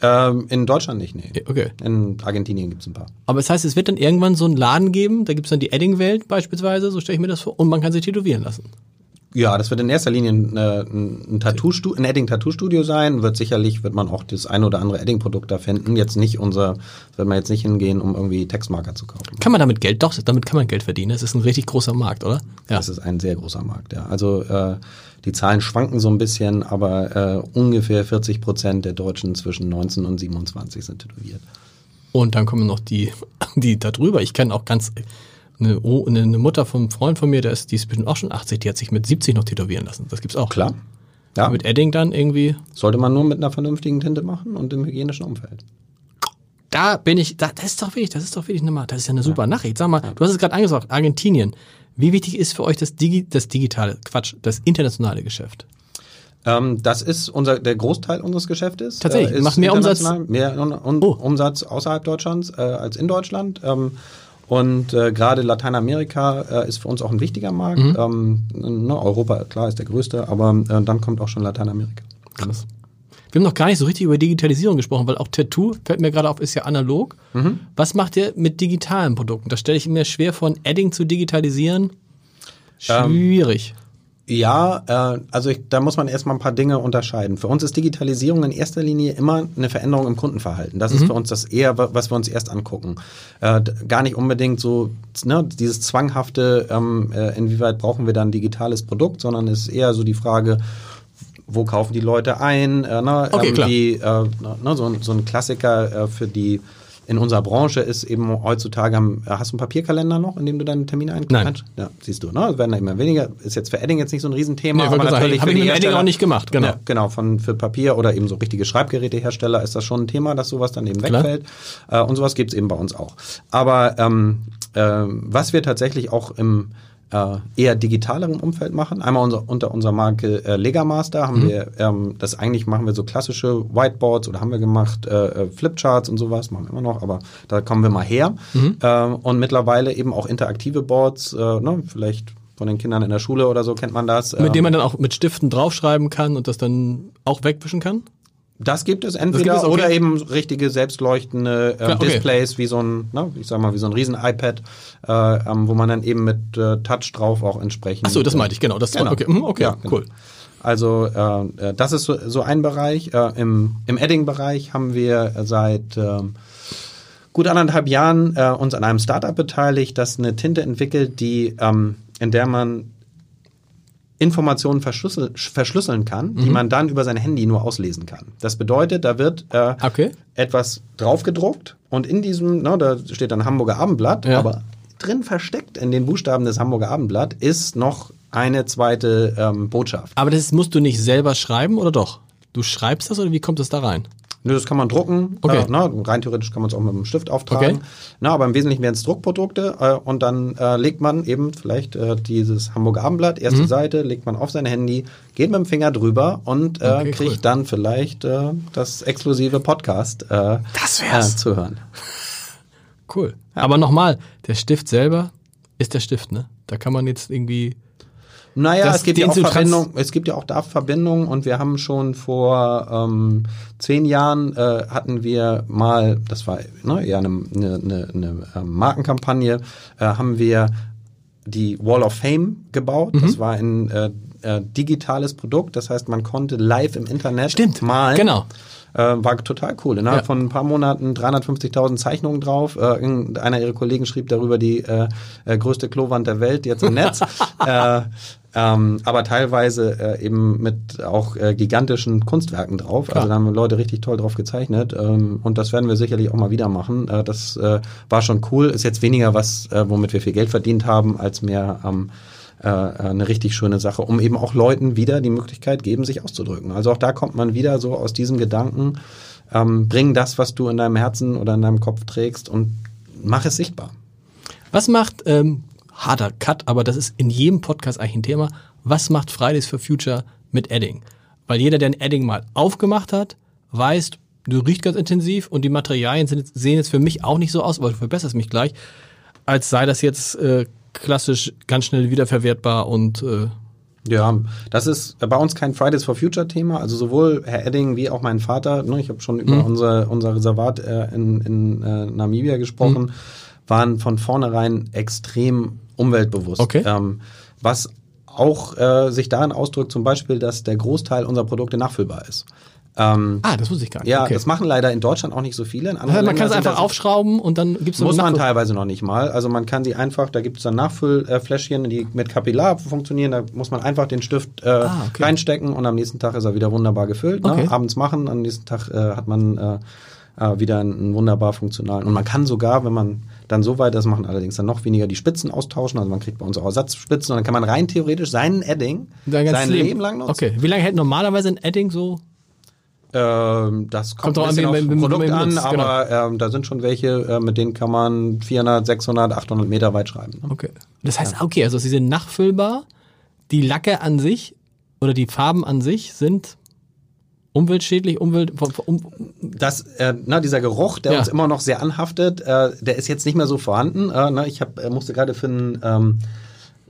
C: Ähm, in Deutschland nicht, nee.
B: Okay.
C: In Argentinien gibt's ein paar.
B: Aber das heißt, es wird dann irgendwann so einen Laden geben, da gibt's dann die Edding-Welt beispielsweise, so stelle ich mir das vor, und man kann sich tätowieren lassen.
C: Ja, das wird in erster Linie ein, äh, ein, ein Tattoo ein Edding-Tattoo-Studio sein. Wird sicherlich, wird man auch das ein oder andere Edding-Produkt da finden. Jetzt nicht unser, wird man jetzt nicht hingehen, um irgendwie Textmarker zu kaufen.
B: Kann man damit Geld, doch, damit kann man Geld verdienen. Das ist ein richtig großer Markt, oder? Ja.
C: Das ist ein sehr großer Markt, ja. Also äh, die Zahlen schwanken so ein bisschen, aber äh, ungefähr 40 Prozent der Deutschen zwischen 19 und 27 sind tätowiert.
B: Und dann kommen noch die, die da drüber. Ich kenne auch ganz eine, eine Mutter vom Freund von mir, der ist, die ist bestimmt auch schon 80, die hat sich mit 70 noch tätowieren lassen. Das gibt's auch.
C: Klar.
B: Ja. Mit Edding dann irgendwie.
C: Sollte man nur mit einer vernünftigen Tinte machen und im hygienischen Umfeld.
B: Da bin ich, da, das ist doch wichtig, das ist doch wirklich eine, das ist ja eine super ja. Nachricht. Sag mal, ja. du hast es gerade angesagt, Argentinien. Wie wichtig ist für euch das, Digi, das digitale, Quatsch, das internationale Geschäft?
C: Ähm, das ist unser, der Großteil unseres Geschäftes.
B: Tatsächlich, äh, macht mehr Umsatz.
C: Mehr un, un, oh. Umsatz außerhalb Deutschlands äh, als in Deutschland. Ähm, und äh, gerade Lateinamerika äh, ist für uns auch ein wichtiger Markt. Mhm. Ähm, ne, Europa, klar, ist der größte, aber äh, dann kommt auch schon Lateinamerika.
B: Krass. Wir haben noch gar nicht so richtig über Digitalisierung gesprochen, weil auch Tattoo, fällt mir gerade auf, ist ja analog. Mhm. Was macht ihr mit digitalen Produkten? Da stelle ich mir schwer vor, ein Adding zu digitalisieren. Ähm, Schwierig.
C: Ähm, ja, äh, also ich, da muss man erstmal ein paar Dinge unterscheiden. Für uns ist Digitalisierung in erster Linie immer eine Veränderung im Kundenverhalten. Das mhm. ist für uns das eher, was wir uns erst angucken. Äh, gar nicht unbedingt so ne, dieses zwanghafte, ähm, äh, inwieweit brauchen wir dann ein digitales Produkt, sondern es ist eher so die Frage, wo kaufen die Leute ein? Äh, ne,
B: okay, ähm,
C: klar. äh, ne, so, so ein Klassiker äh, für die in unserer Branche ist eben heutzutage, am, hast du einen Papierkalender noch, in dem du deine Termine einkannst? Ja, siehst du, ne? Es werden da immer weniger. Ist jetzt für Edding jetzt nicht so ein Riesenthema.
B: Nee, aber natürlich
C: habe
B: ich mit Edding auch nicht gemacht, genau. Ja,
C: genau, von, für Papier oder eben so richtige Schreibgerätehersteller ist das schon ein Thema, dass sowas dann eben wegfällt. Äh, und sowas gibt's eben bei uns auch. Aber ähm, äh, was wir tatsächlich auch im äh, eher digitaleren Umfeld machen. Einmal unser, unter unserer Marke äh, Legamaster haben mhm. wir, ähm, das eigentlich machen wir so klassische Whiteboards oder haben wir gemacht, äh, äh, Flipcharts und sowas, machen wir immer noch, aber da kommen wir mal her. Mhm. Äh, und mittlerweile eben auch interaktive Boards, äh, ne, vielleicht von den Kindern in der Schule oder so kennt man das.
B: Mit ähm, dem man dann auch mit Stiften draufschreiben kann und das dann auch wegwischen kann?
C: Das gibt es entweder gibt es, okay. oder eben richtige selbstleuchtende äh, okay. Displays wie so ein, ne, ich sag mal, wie so ein riesen iPad, äh, ähm, wo man dann eben mit äh, Touch drauf auch entsprechend.
B: Ach so, das meinte ich, genau. Das genau. Okay, mhm, okay ja, genau. cool.
C: Also äh, äh, das ist so, so ein Bereich. Äh, Im im Edding-Bereich haben wir seit äh, gut anderthalb Jahren äh, uns an einem Startup beteiligt, das eine Tinte entwickelt, die ähm, in der man Informationen verschlüssel verschlüsseln kann, mhm. die man dann über sein Handy nur auslesen kann. Das bedeutet, da wird äh,
B: okay.
C: etwas draufgedruckt und in diesem, ne, da steht dann Hamburger Abendblatt, ja. aber drin versteckt in den Buchstaben des Hamburger Abendblatt ist noch eine zweite ähm, Botschaft.
B: Aber das musst du nicht selber schreiben oder doch? Du schreibst das oder wie kommt es da rein?
C: Nö, das kann man drucken.
B: Okay.
C: Äh, ne, rein theoretisch kann man es auch mit einem Stift auftragen. Okay. Na, aber im Wesentlichen werden es Druckprodukte äh, und dann äh, legt man eben vielleicht äh, dieses Hamburger Abendblatt, erste mhm. Seite, legt man auf sein Handy, geht mit dem Finger drüber und äh, okay, kriegt cool. dann vielleicht äh, das exklusive Podcast
B: das wär's.
C: Zu hören.
B: Cool. Ja. Aber nochmal, der Stift selber ist der Stift, ne? Da kann man jetzt irgendwie
C: naja, es gibt, ja auch Verbindung, es gibt ja auch da Verbindungen und wir haben schon vor ähm, zehn Jahren äh, hatten wir mal, das war ne, eher eine, eine, eine, eine ähm, Markenkampagne, äh, haben wir die Wall of Fame gebaut. Mhm. Das war ein äh, äh, digitales Produkt, das heißt, man konnte live im Internet
B: Stimmt,
C: malen.
B: Genau.
C: Äh, war total cool. Innerhalb ja. von ein paar Monaten 350.000 Zeichnungen drauf. Äh, einer ihrer Kollegen schrieb darüber die äh, äh, größte Klowand der Welt jetzt im Netz. äh, ähm, aber teilweise äh, eben mit auch äh, gigantischen Kunstwerken drauf. Klar. Also da haben Leute richtig toll drauf gezeichnet ähm, und das werden wir sicherlich auch mal wieder machen. Äh, das äh, war schon cool. Ist jetzt weniger was, äh, womit wir viel Geld verdient haben, als mehr ähm, äh, eine richtig schöne Sache, um eben auch Leuten wieder die Möglichkeit geben, sich auszudrücken. Also auch da kommt man wieder so aus diesem Gedanken, ähm, bring das, was du in deinem Herzen oder in deinem Kopf trägst und mach es sichtbar.
B: Was macht ähm, harter Cut, aber das ist in jedem Podcast eigentlich ein Thema. Was macht Fridays for Future mit Edding? Weil jeder, der ein Edding mal aufgemacht hat, weiß, du riechst ganz intensiv und die Materialien sind, sehen jetzt für mich auch nicht so aus, aber du verbesserst mich gleich, als sei das jetzt äh, klassisch ganz schnell wiederverwertbar und äh,
C: ja, das ist bei uns kein Fridays for Future Thema. Also sowohl Herr Edding wie auch mein Vater, ne, ich habe schon über mhm. unser, unser Reservat äh, in, in äh, Namibia gesprochen, mhm. waren von vornherein extrem umweltbewusst.
B: Okay.
C: Ähm, was auch äh, sich darin ausdrückt, zum Beispiel, dass der Großteil unserer Produkte nachfüllbar ist.
B: Ähm, ah, das wusste ich gar nicht.
C: Ja, okay. das machen leider in Deutschland auch nicht so viele.
B: man Ländern kann es einfach aufschrauben und dann gibt es
C: Muss man teilweise noch nicht mal. Also man kann die einfach, da gibt es dann Nachfüllfläschchen, die mit Kapillar funktionieren. Da muss man einfach den Stift äh, ah, okay. reinstecken und am nächsten Tag ist er wieder wunderbar gefüllt. Ne? Okay. Abends machen, am nächsten Tag äh, hat man äh, äh, wieder einen wunderbar funktionalen. Und man kann sogar, wenn man dann so weit, das machen allerdings dann noch weniger die Spitzen austauschen. Also man kriegt bei uns auch Ersatzspitzen und dann kann man rein theoretisch seinen Edding sein Leben. Leben lang nutzen.
B: Okay, wie lange hält normalerweise ein Edding so?
C: Ähm, das kommt, kommt ein bisschen an, auf Produkt an, genau. aber ähm, da sind schon welche, äh, mit denen kann man 400, 600, 800 Meter weit schreiben.
B: Ne? Okay. Das heißt, okay, also sie sind nachfüllbar. Die Lacke an sich oder die Farben an sich sind umweltschädlich, Umwelt. Um,
C: das, äh, na, dieser Geruch, der ja. uns immer noch sehr anhaftet, äh, der ist jetzt nicht mehr so vorhanden. Äh, na, ich hab, äh, musste gerade für ein ähm,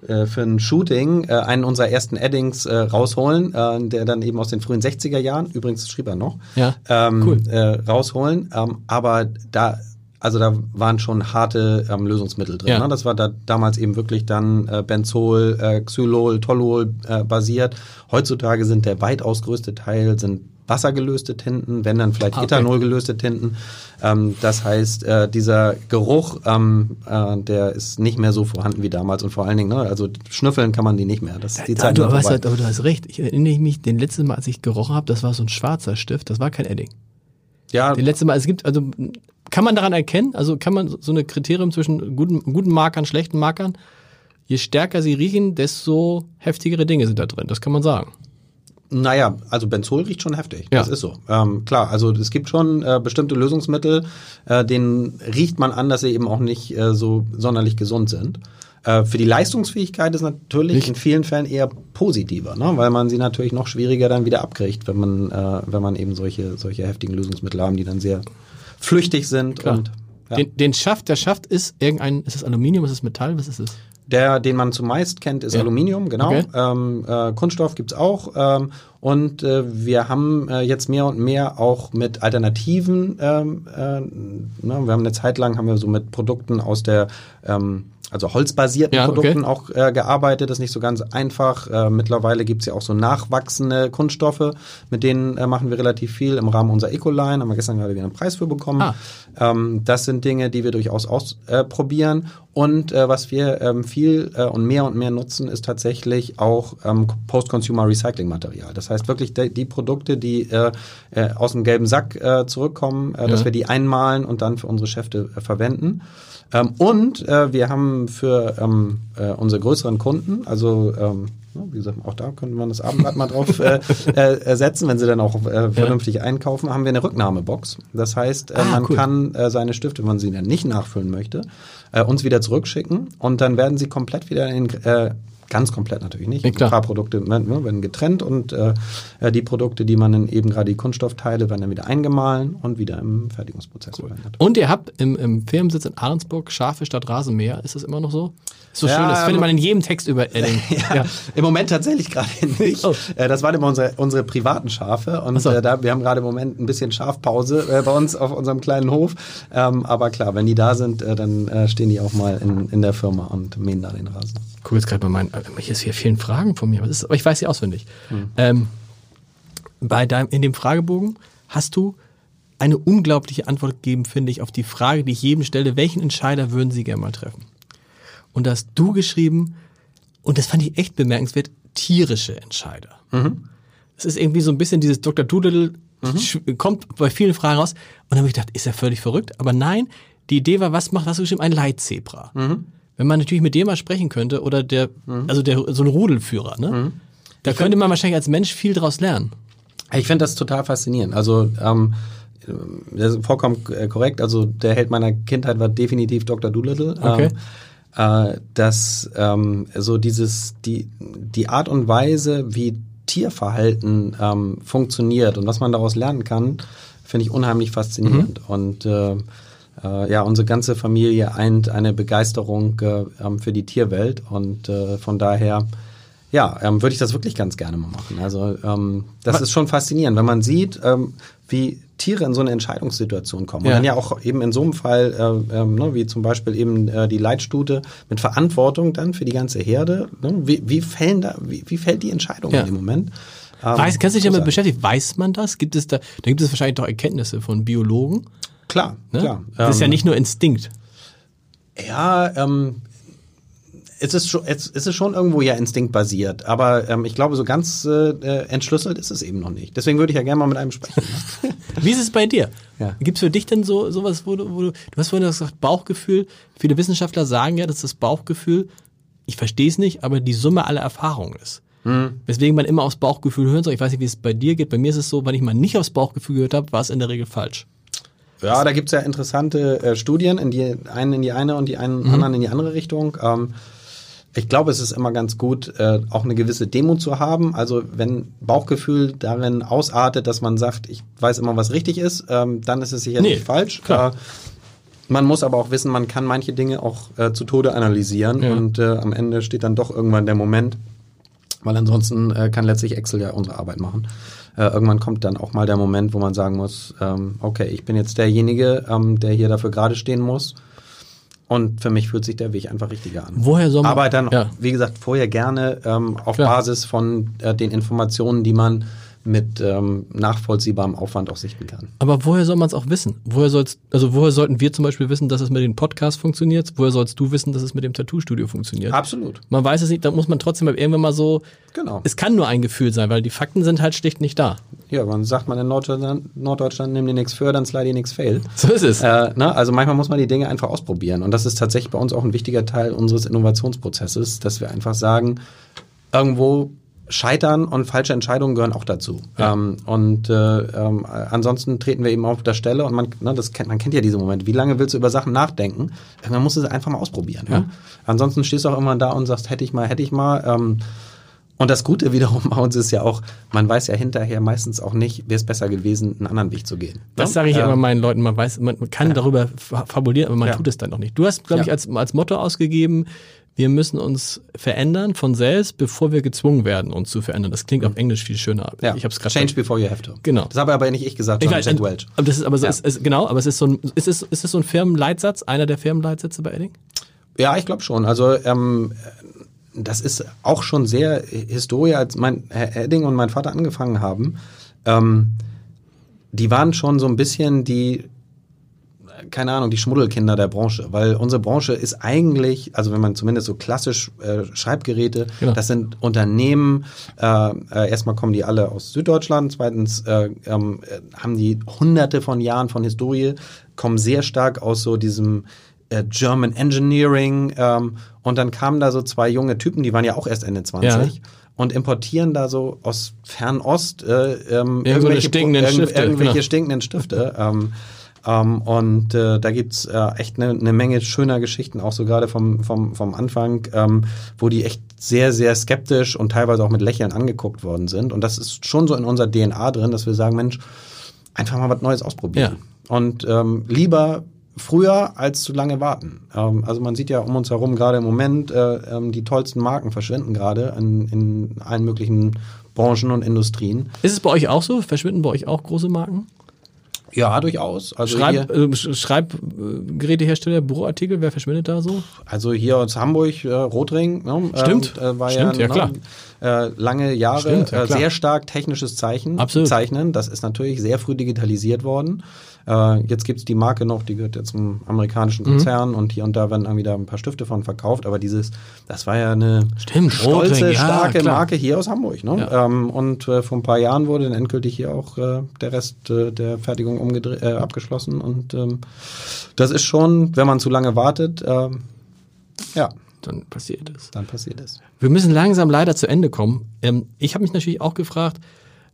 C: äh, für ein Shooting äh, einen unserer ersten Addings äh, rausholen, äh, der dann eben aus den frühen 60er Jahren, übrigens schrieb er noch,
B: ja,
C: ähm, cool. äh, rausholen. Ähm, aber da also da waren schon harte ähm, Lösungsmittel drin. Ja. Ne? Das war da damals eben wirklich dann äh, Benzol, Xylol, Toluol äh, basiert. Heutzutage sind der weitaus größte Teil sind wassergelöste Tinten, wenn dann vielleicht ah, okay. Ethanol gelöste Tinten. Ähm, das heißt, äh, dieser Geruch, ähm, äh, der ist nicht mehr so vorhanden wie damals und vor allen Dingen, ne, also schnüffeln kann man die nicht mehr. Das ist die
B: Zeit du, weißt, aber du hast recht. Ich erinnere mich, den letzten Mal, als ich gerochen habe, das war so ein schwarzer Stift, das war kein Edding. Ja. Den letzten Mal, es gibt, also kann man daran erkennen, also kann man so eine Kriterium zwischen guten, guten Markern, schlechten Markern, je stärker sie riechen, desto heftigere Dinge sind da drin. Das kann man sagen.
C: Naja, also Benzol riecht schon heftig. Ja. Das ist so. Ähm, klar, also es gibt schon äh, bestimmte Lösungsmittel, äh, denen riecht man an, dass sie eben auch nicht äh, so sonderlich gesund sind. Äh, für die Leistungsfähigkeit ist natürlich nicht. in vielen Fällen eher positiver, ne? weil man sie natürlich noch schwieriger dann wieder abkriegt, wenn man, äh, wenn man eben solche, solche heftigen Lösungsmittel haben, die dann sehr flüchtig sind. Klar. Und,
B: ja. den, den Schaft, der Schaft ist irgendein, ist es Aluminium, ist es Metall, was ist es?
C: Der, den man zumeist kennt, ist ja. Aluminium, genau. Okay. Ähm, äh, Kunststoff gibt's auch. Ähm, und äh, wir haben äh, jetzt mehr und mehr auch mit Alternativen, ähm, äh, ne, wir haben eine Zeit lang haben wir so mit Produkten aus der ähm, also holzbasierten ja, Produkten okay. auch äh, gearbeitet. Das ist nicht so ganz einfach. Äh, mittlerweile gibt's ja auch so nachwachsende Kunststoffe, mit denen äh, machen wir relativ viel im Rahmen unserer Ecoline. Haben wir gestern gerade wieder einen Preis für bekommen. Ah. Ähm, das sind Dinge, die wir durchaus ausprobieren. und äh, was wir ähm, viel äh, und mehr und mehr nutzen, ist tatsächlich auch ähm, Post-Consumer Recycling Material. Das heißt wirklich die, die Produkte, die äh, äh, aus dem gelben Sack äh, zurückkommen, äh, ja. dass wir die einmalen und dann für unsere Schäfte äh, verwenden. Ähm, und äh, wir haben für ähm, äh, unsere größeren Kunden, also ähm, wie gesagt, auch da könnte man das Abendblatt mal drauf äh, äh, setzen, wenn sie dann auch äh, vernünftig ja. einkaufen, haben wir eine Rücknahmebox. Das heißt, äh, ah, man cool. kann äh, seine Stifte, wenn man sie dann nicht nachfüllen möchte, äh, uns wieder zurückschicken und dann werden sie komplett wieder in äh, Ganz komplett natürlich nicht. Ja, Ein paar Produkte ne, ne, werden getrennt und äh, äh, die Produkte, die man dann eben gerade die Kunststoffteile, werden dann wieder eingemahlen und wieder im Fertigungsprozess
B: cool. verwendet. Und ihr habt im, im Firmensitz in Ahrensburg Schafe statt Rasenmäher. Ist das immer noch so? So ja, schön, das findet man in jedem Text über Edding.
C: ja, ja. Im Moment tatsächlich gerade nicht. Oh. Äh, das waren immer unsere, unsere privaten Schafe und so. äh, da, wir haben gerade im Moment ein bisschen Schafpause äh, bei uns auf unserem kleinen Hof. Ähm, aber klar, wenn die da sind, äh, dann äh, stehen die auch mal in, in der Firma und mähen da den Rasen.
B: Cool, jetzt gerade mal mein, ist hier vielen Fragen von mir, ist, aber ich weiß sie auswendig. Hm. Ähm, bei deinem, in dem Fragebogen hast du eine unglaubliche Antwort gegeben, finde ich, auf die Frage, die ich jedem stelle, welchen Entscheider würden Sie gerne mal treffen? Und da hast du geschrieben, und das fand ich echt bemerkenswert, tierische Entscheider. Mhm. Es ist irgendwie so ein bisschen dieses Dr. Doolittle mhm. kommt bei vielen Fragen raus. Und dann habe ich gedacht, ist er völlig verrückt? Aber nein, die Idee war, was macht, was du geschrieben? Ein Leitzebra. Mhm. Wenn man natürlich mit dem mal sprechen könnte oder der, mhm. also der, so ein Rudelführer, ne? Mhm. Da könnte man wahrscheinlich als Mensch viel draus lernen.
C: Ich finde das total faszinierend. Also, ähm, das ist vollkommen äh, korrekt. Also, der Held meiner Kindheit war definitiv Dr. Doolittle. Okay. Ähm, äh, dass ähm, so dieses, die, die Art und Weise, wie Tierverhalten ähm, funktioniert und was man daraus lernen kann, finde ich unheimlich faszinierend. Mhm. Und äh, äh, ja, unsere ganze Familie eint eine Begeisterung äh, ähm, für die Tierwelt und äh, von daher ja, ähm, würde ich das wirklich ganz gerne mal machen. Also ähm, das Was? ist schon faszinierend, wenn man sieht, ähm, wie Tiere in so eine Entscheidungssituation kommen. Ja. Und dann ja auch eben in so einem Fall, äh, ähm, ne, wie zum Beispiel eben äh, die Leitstute mit Verantwortung dann für die ganze Herde. Ne? Wie, wie, fällen da, wie, wie fällt die Entscheidung ja. in dem Moment?
B: Ähm, Weiß, kannst du dich damit beschäftigen? Weiß man das? Gibt es da, da gibt es wahrscheinlich doch Erkenntnisse von Biologen.
C: Klar, ne? klar.
B: Das ist ja ähm, nicht nur Instinkt.
C: Ja, ähm, es ist schon, es, es ist schon irgendwo ja instinktbasiert, aber ähm, ich glaube, so ganz äh, entschlüsselt ist es eben noch nicht. Deswegen würde ich ja gerne mal mit einem sprechen.
B: Wie ist es bei dir?
C: Ja.
B: Gibt es für dich denn so sowas, wo du, wo du, du hast vorhin gesagt, Bauchgefühl. Viele Wissenschaftler sagen ja, dass das Bauchgefühl, ich verstehe es nicht, aber die Summe aller Erfahrungen ist. Mhm. Weswegen man immer aufs Bauchgefühl hören soll. Ich weiß nicht, wie es bei dir geht. Bei mir ist es so, wenn ich mal nicht aufs Bauchgefühl gehört habe, war es in der Regel falsch.
C: Ja, da gibt's ja interessante äh, Studien, in die einen in die eine und die einen mhm. anderen in die andere Richtung. Ähm, ich glaube, es ist immer ganz gut, äh, auch eine gewisse Demo zu haben. Also wenn Bauchgefühl darin ausartet, dass man sagt, ich weiß immer, was richtig ist, ähm, dann ist es sicher nee, falsch. Klar. Äh, man muss aber auch wissen, man kann manche Dinge auch äh, zu Tode analysieren ja. und äh, am Ende steht dann doch irgendwann der Moment, weil ansonsten äh, kann letztlich Excel ja unsere Arbeit machen. Äh, irgendwann kommt dann auch mal der Moment, wo man sagen muss, ähm, okay, ich bin jetzt derjenige, ähm, der hier dafür gerade stehen muss. Und für mich fühlt sich der Weg einfach richtiger an.
B: Woher soll man?
C: Aber dann, ja. wie gesagt, vorher gerne ähm, auf Klar. Basis von äh, den Informationen, die man mit ähm, nachvollziehbarem Aufwand auch sichten kann.
B: Aber woher soll man es auch wissen? Woher sollst, also woher sollten wir zum Beispiel wissen, dass es mit dem Podcast funktioniert? Woher sollst du wissen, dass es mit dem Tattoo-Studio funktioniert?
C: Absolut.
B: Man weiß es nicht, da muss man trotzdem irgendwann mal so.
C: Genau.
B: Es kann nur ein Gefühl sein, weil die Fakten sind halt schlicht nicht da.
C: Ja, man sagt man in Norddeutschland, Norddeutschland nimm dir nichts für, dann slide dir nichts fail.
B: So ist es.
C: Äh, ne? Also manchmal muss man die Dinge einfach ausprobieren. Und das ist tatsächlich bei uns auch ein wichtiger Teil unseres Innovationsprozesses, dass wir einfach sagen, irgendwo Scheitern und falsche Entscheidungen gehören auch dazu. Ja. Ähm, und äh, ähm, ansonsten treten wir eben auf der Stelle und man, ne, das kennt, man kennt ja diese Momente. Wie lange willst du über Sachen nachdenken? Man muss es einfach mal ausprobieren. Ja. ja? Ansonsten stehst du auch immer da und sagst, hätte ich mal, hätte ich mal. Ähm, und das Gute wiederum bei uns ist ja auch, man weiß ja hinterher meistens auch nicht, wäre es besser gewesen, einen anderen Weg zu gehen.
B: Das sage ich ähm, immer meinen Leuten. Man weiß, man kann ja. darüber fabulieren, aber man ja. tut es dann noch nicht. Du hast, glaube ich, als, als Motto ausgegeben, wir müssen uns verändern von selbst, bevor wir gezwungen werden, uns zu verändern. Das klingt auf mhm. Englisch viel schöner.
C: Ja. Ich hab's Change before you have to.
B: Genau.
C: Das habe aber nicht ich gesagt, sondern Jack
B: Welch. Aber das ist aber so, ja. ist, ist, genau, aber es ist so ein, ist es, ist es so ein Firmenleitsatz, einer der Firmenleitsätze bei Edding?
C: Ja, ich glaube schon. Also ähm, das ist auch schon sehr Historie, als mein Herr Edding und mein Vater angefangen haben. Ähm, die waren schon so ein bisschen die keine Ahnung, die Schmuddelkinder der Branche, weil unsere Branche ist eigentlich, also wenn man zumindest so klassisch äh, Schreibgeräte, genau. das sind Unternehmen, äh, äh, erstmal kommen die alle aus Süddeutschland, zweitens äh, ähm, haben die hunderte von Jahren von Historie, kommen sehr stark aus so diesem äh, German Engineering ähm, und dann kamen da so zwei junge Typen, die waren ja auch erst Ende 20. Ja und importieren da so aus Fernost äh, ähm,
B: irgendwelche, stinkenden Stifte,
C: irgendwelche genau. stinkenden Stifte. Ähm, ähm, und äh, da gibt's äh, echt eine ne Menge schöner Geschichten, auch so gerade vom, vom, vom Anfang, ähm, wo die echt sehr, sehr skeptisch und teilweise auch mit Lächeln angeguckt worden sind. Und das ist schon so in unserer DNA drin, dass wir sagen, Mensch, einfach mal was Neues ausprobieren. Ja. Und ähm, lieber früher als zu lange warten. Ähm, also man sieht ja um uns herum gerade im Moment, äh, ähm, die tollsten Marken verschwinden gerade in, in allen möglichen Branchen und Industrien.
B: Ist es bei euch auch so? Verschwinden bei euch auch große Marken?
C: Ja, durchaus.
B: Also Schreib, äh, Schreibgerätehersteller, Büroartikel, wer verschwindet da so?
C: Also hier aus Hamburg, äh, Rotring.
B: Ne, Stimmt.
C: Äh, war
B: Stimmt, ja, ja klar.
C: Äh, lange Jahre Stimmt, ja, äh, sehr stark technisches Zeichen,
B: Absolut.
C: Zeichnen. Das ist natürlich sehr früh digitalisiert worden. Äh, jetzt gibt's die Marke noch, die gehört jetzt zum amerikanischen mhm. Konzern mhm. und hier und da werden irgendwie da ein paar Stifte von verkauft, aber dieses, das war ja eine
B: Stimmt,
C: stolze,
B: Rotring,
C: starke
B: ja,
C: Marke hier aus Hamburg. Ne? Ja. Ähm, und äh, vor ein paar Jahren wurde dann endgültig hier auch äh, der Rest äh, der Fertigung äh, abgeschlossen und ähm, das ist schon, wenn man zu lange wartet, äh, ja.
B: Dann passiert es.
C: Dann passiert es.
B: Wir müssen langsam leider zu Ende kommen. Ähm, ich habe mich natürlich auch gefragt,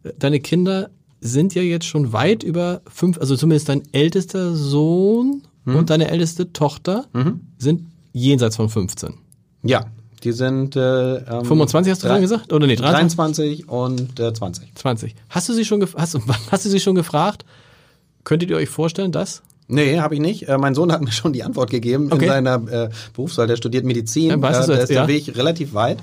B: äh, deine Kinder sind ja jetzt schon weit über fünf, also zumindest dein ältester Sohn mhm. und deine älteste Tochter mhm. sind jenseits von 15.
C: Ja, die sind äh, ähm,
B: 25 hast du drei, gesagt oder
C: nee 23, 23 und äh, 20.
B: 20. Hast du sie schon hast, hast du sie schon gefragt? Könntet ihr euch vorstellen, dass
C: Nee, habe ich nicht. Äh, mein Sohn hat mir schon die Antwort gegeben okay. in seiner äh, Berufswahl. Der studiert Medizin. Ja,
B: weißt
C: äh,
B: der
C: ist ja. der Weg relativ weit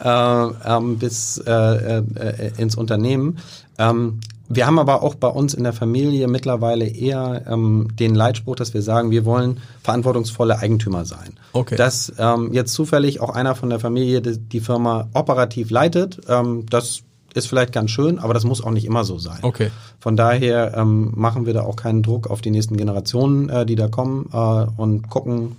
C: äh, ähm, bis äh, äh, ins Unternehmen. Ähm, wir haben aber auch bei uns in der Familie mittlerweile eher ähm, den Leitspruch, dass wir sagen, wir wollen verantwortungsvolle Eigentümer sein.
B: Okay.
C: Dass ähm, jetzt zufällig auch einer von der Familie die, die Firma operativ leitet, ähm, das ist vielleicht ganz schön, aber das muss auch nicht immer so sein.
B: Okay.
C: Von daher ähm, machen wir da auch keinen Druck auf die nächsten Generationen, äh, die da kommen äh, und gucken,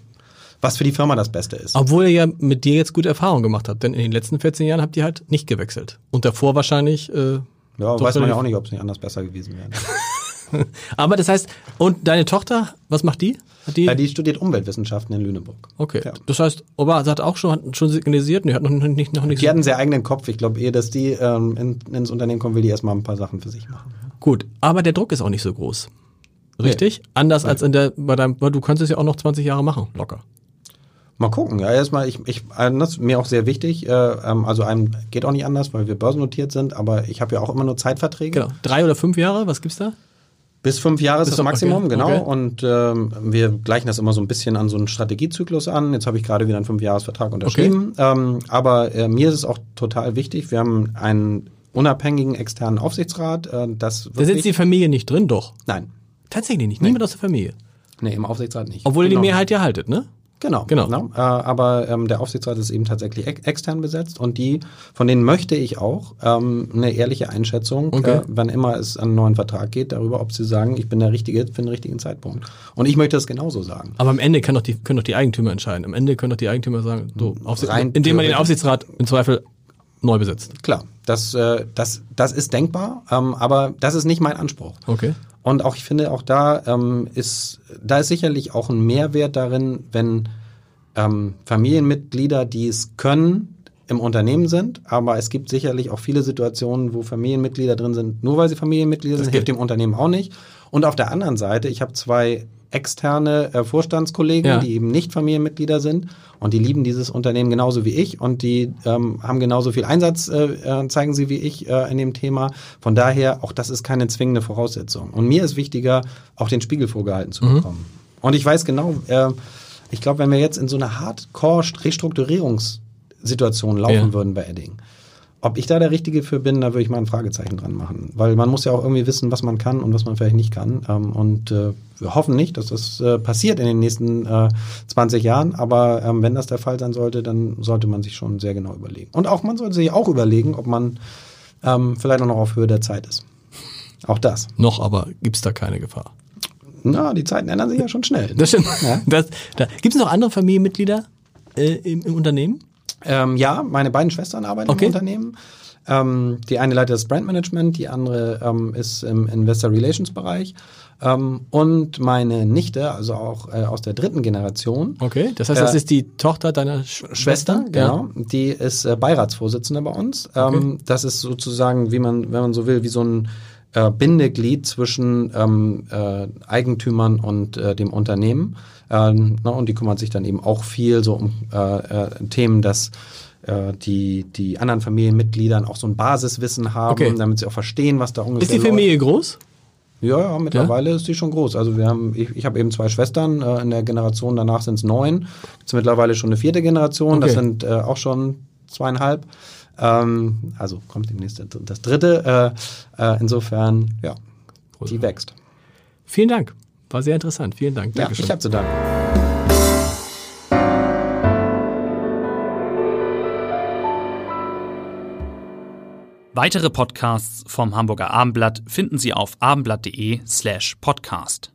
C: was für die Firma das Beste ist.
B: Obwohl ihr ja mit dir jetzt gute Erfahrungen gemacht habt, denn in den letzten 14 Jahren habt ihr halt nicht gewechselt. Und davor wahrscheinlich. Äh,
C: ja, weiß man ja auch nicht, ob es nicht anders besser gewesen wäre.
B: Aber das heißt, und deine Tochter, was macht die?
C: Hat die, ja, die studiert Umweltwissenschaften in Lüneburg.
B: Okay. Ja. Das heißt, Oba hat auch schon, schon signalisiert, nee, hat noch nicht, noch nicht.
C: Die hat einen sehr eigenen Kopf. Ich glaube, ehe, dass die ähm, in, ins Unternehmen kommen, will die erstmal ein paar Sachen für sich machen.
B: Gut, aber der Druck ist auch nicht so groß. Richtig? Nee. Anders nee. als in der, bei deinem, weil du kannst es ja auch noch 20 Jahre machen, locker.
C: Mal gucken. Ja, erstmal, ich, ich, das ist mir auch sehr wichtig. Äh, ähm, also einem geht auch nicht anders, weil wir börsennotiert sind, aber ich habe ja auch immer nur Zeitverträge.
B: Genau. Drei oder fünf Jahre, was gibt's da?
C: Bis fünf Jahre ist das Maximum, okay. genau. Okay. Und ähm, wir gleichen das immer so ein bisschen an so einen Strategiezyklus an. Jetzt habe ich gerade wieder einen Fünfjahresvertrag unterschrieben. Okay. Ähm, aber äh, mir ist es auch total wichtig. Wir haben einen unabhängigen externen Aufsichtsrat. Äh, das
B: da sitzt die Familie nicht drin, doch?
C: Nein.
B: Tatsächlich nicht. Niemand aus der Familie.
C: Nee, im Aufsichtsrat nicht.
B: Obwohl ihr die genau. Mehrheit ja haltet, ne?
C: Genau, genau. genau. Äh, aber ähm, der Aufsichtsrat ist eben tatsächlich ex extern besetzt und die, von denen möchte ich auch ähm, eine ehrliche Einschätzung, okay. äh, wann immer es an einen neuen Vertrag geht, darüber, ob sie sagen, ich bin der Richtige für den richtigen Zeitpunkt. Und ich möchte das genauso sagen.
B: Aber am Ende können doch die, können doch die Eigentümer entscheiden. Am Ende können doch die Eigentümer sagen, so, Rein indem man den Aufsichtsrat im Zweifel neu besetzt.
C: Klar, das, äh, das, das ist denkbar, ähm, aber das ist nicht mein Anspruch.
B: Okay.
C: Und auch ich finde, auch da ähm, ist, da ist sicherlich auch ein Mehrwert darin, wenn ähm, Familienmitglieder, die es können, im Unternehmen sind, aber es gibt sicherlich auch viele Situationen, wo Familienmitglieder drin sind, nur weil sie Familienmitglieder sind, hilft dem Unternehmen auch nicht. Und auf der anderen Seite, ich habe zwei externe äh, Vorstandskollegen, ja. die eben nicht Familienmitglieder sind und die lieben dieses Unternehmen genauso wie ich und die ähm, haben genauso viel Einsatz, äh, äh, zeigen sie wie ich äh, in dem Thema. Von daher, auch das ist keine zwingende Voraussetzung. Und mir ist wichtiger, auch den Spiegel vorgehalten zu mhm. bekommen. Und ich weiß genau, äh, ich glaube, wenn wir jetzt in so eine Hardcore-Restrukturierungssituation laufen ja. würden bei Edding, ob ich da der Richtige für bin, da würde ich mal ein Fragezeichen dran machen. Weil man muss ja auch irgendwie wissen, was man kann und was man vielleicht nicht kann. Ähm, und äh, wir hoffen nicht, dass das äh, passiert in den nächsten äh, 20 Jahren. Aber ähm, wenn das der Fall sein sollte, dann sollte man sich schon sehr genau überlegen. Und auch man sollte sich auch überlegen, ob man ähm, vielleicht auch noch auf Höhe der Zeit ist. Auch das.
B: Noch aber gibt es da keine Gefahr.
C: Na, die Zeiten ändern sich ja schon schnell.
B: Das stimmt. Ja? Das, da. Gibt es noch andere Familienmitglieder äh, im, im Unternehmen?
C: Ähm, ja, meine beiden Schwestern arbeiten okay. im Unternehmen. Ähm, die eine leitet das Brandmanagement, die andere ähm, ist im Investor Relations Bereich. Ähm, und meine Nichte, also auch äh, aus der dritten Generation.
B: Okay, das heißt, das äh, ist die Tochter deiner Sch Schwester?
C: Genau, ja. die ist äh, Beiratsvorsitzende bei uns. Okay. Ähm, das ist sozusagen, wie man, wenn man so will, wie so ein äh, Bindeglied zwischen ähm, äh, Eigentümern und äh, dem Unternehmen. Ähm, na, und die kümmert sich dann eben auch viel so um äh, äh, Themen, dass äh, die, die anderen Familienmitgliedern auch so ein Basiswissen haben, okay. damit sie auch verstehen, was da ungefähr
B: Ist die Familie
C: läuft.
B: groß?
C: Ja, ja, mittlerweile ja? ist die schon groß. Also wir haben, ich, ich habe eben zwei Schwestern, äh, in der Generation danach sind es neun. Jetzt mittlerweile schon eine vierte Generation, okay. das sind äh, auch schon zweieinhalb. Ähm, also kommt demnächst das dritte. Äh, äh, insofern, ja, cool. die wächst.
B: Vielen Dank. War sehr interessant. Vielen Dank.
C: Dankeschön. Ja, ich habe zu danken.
A: Weitere Podcasts vom Hamburger Abendblatt finden Sie auf abendblatt.de slash podcast.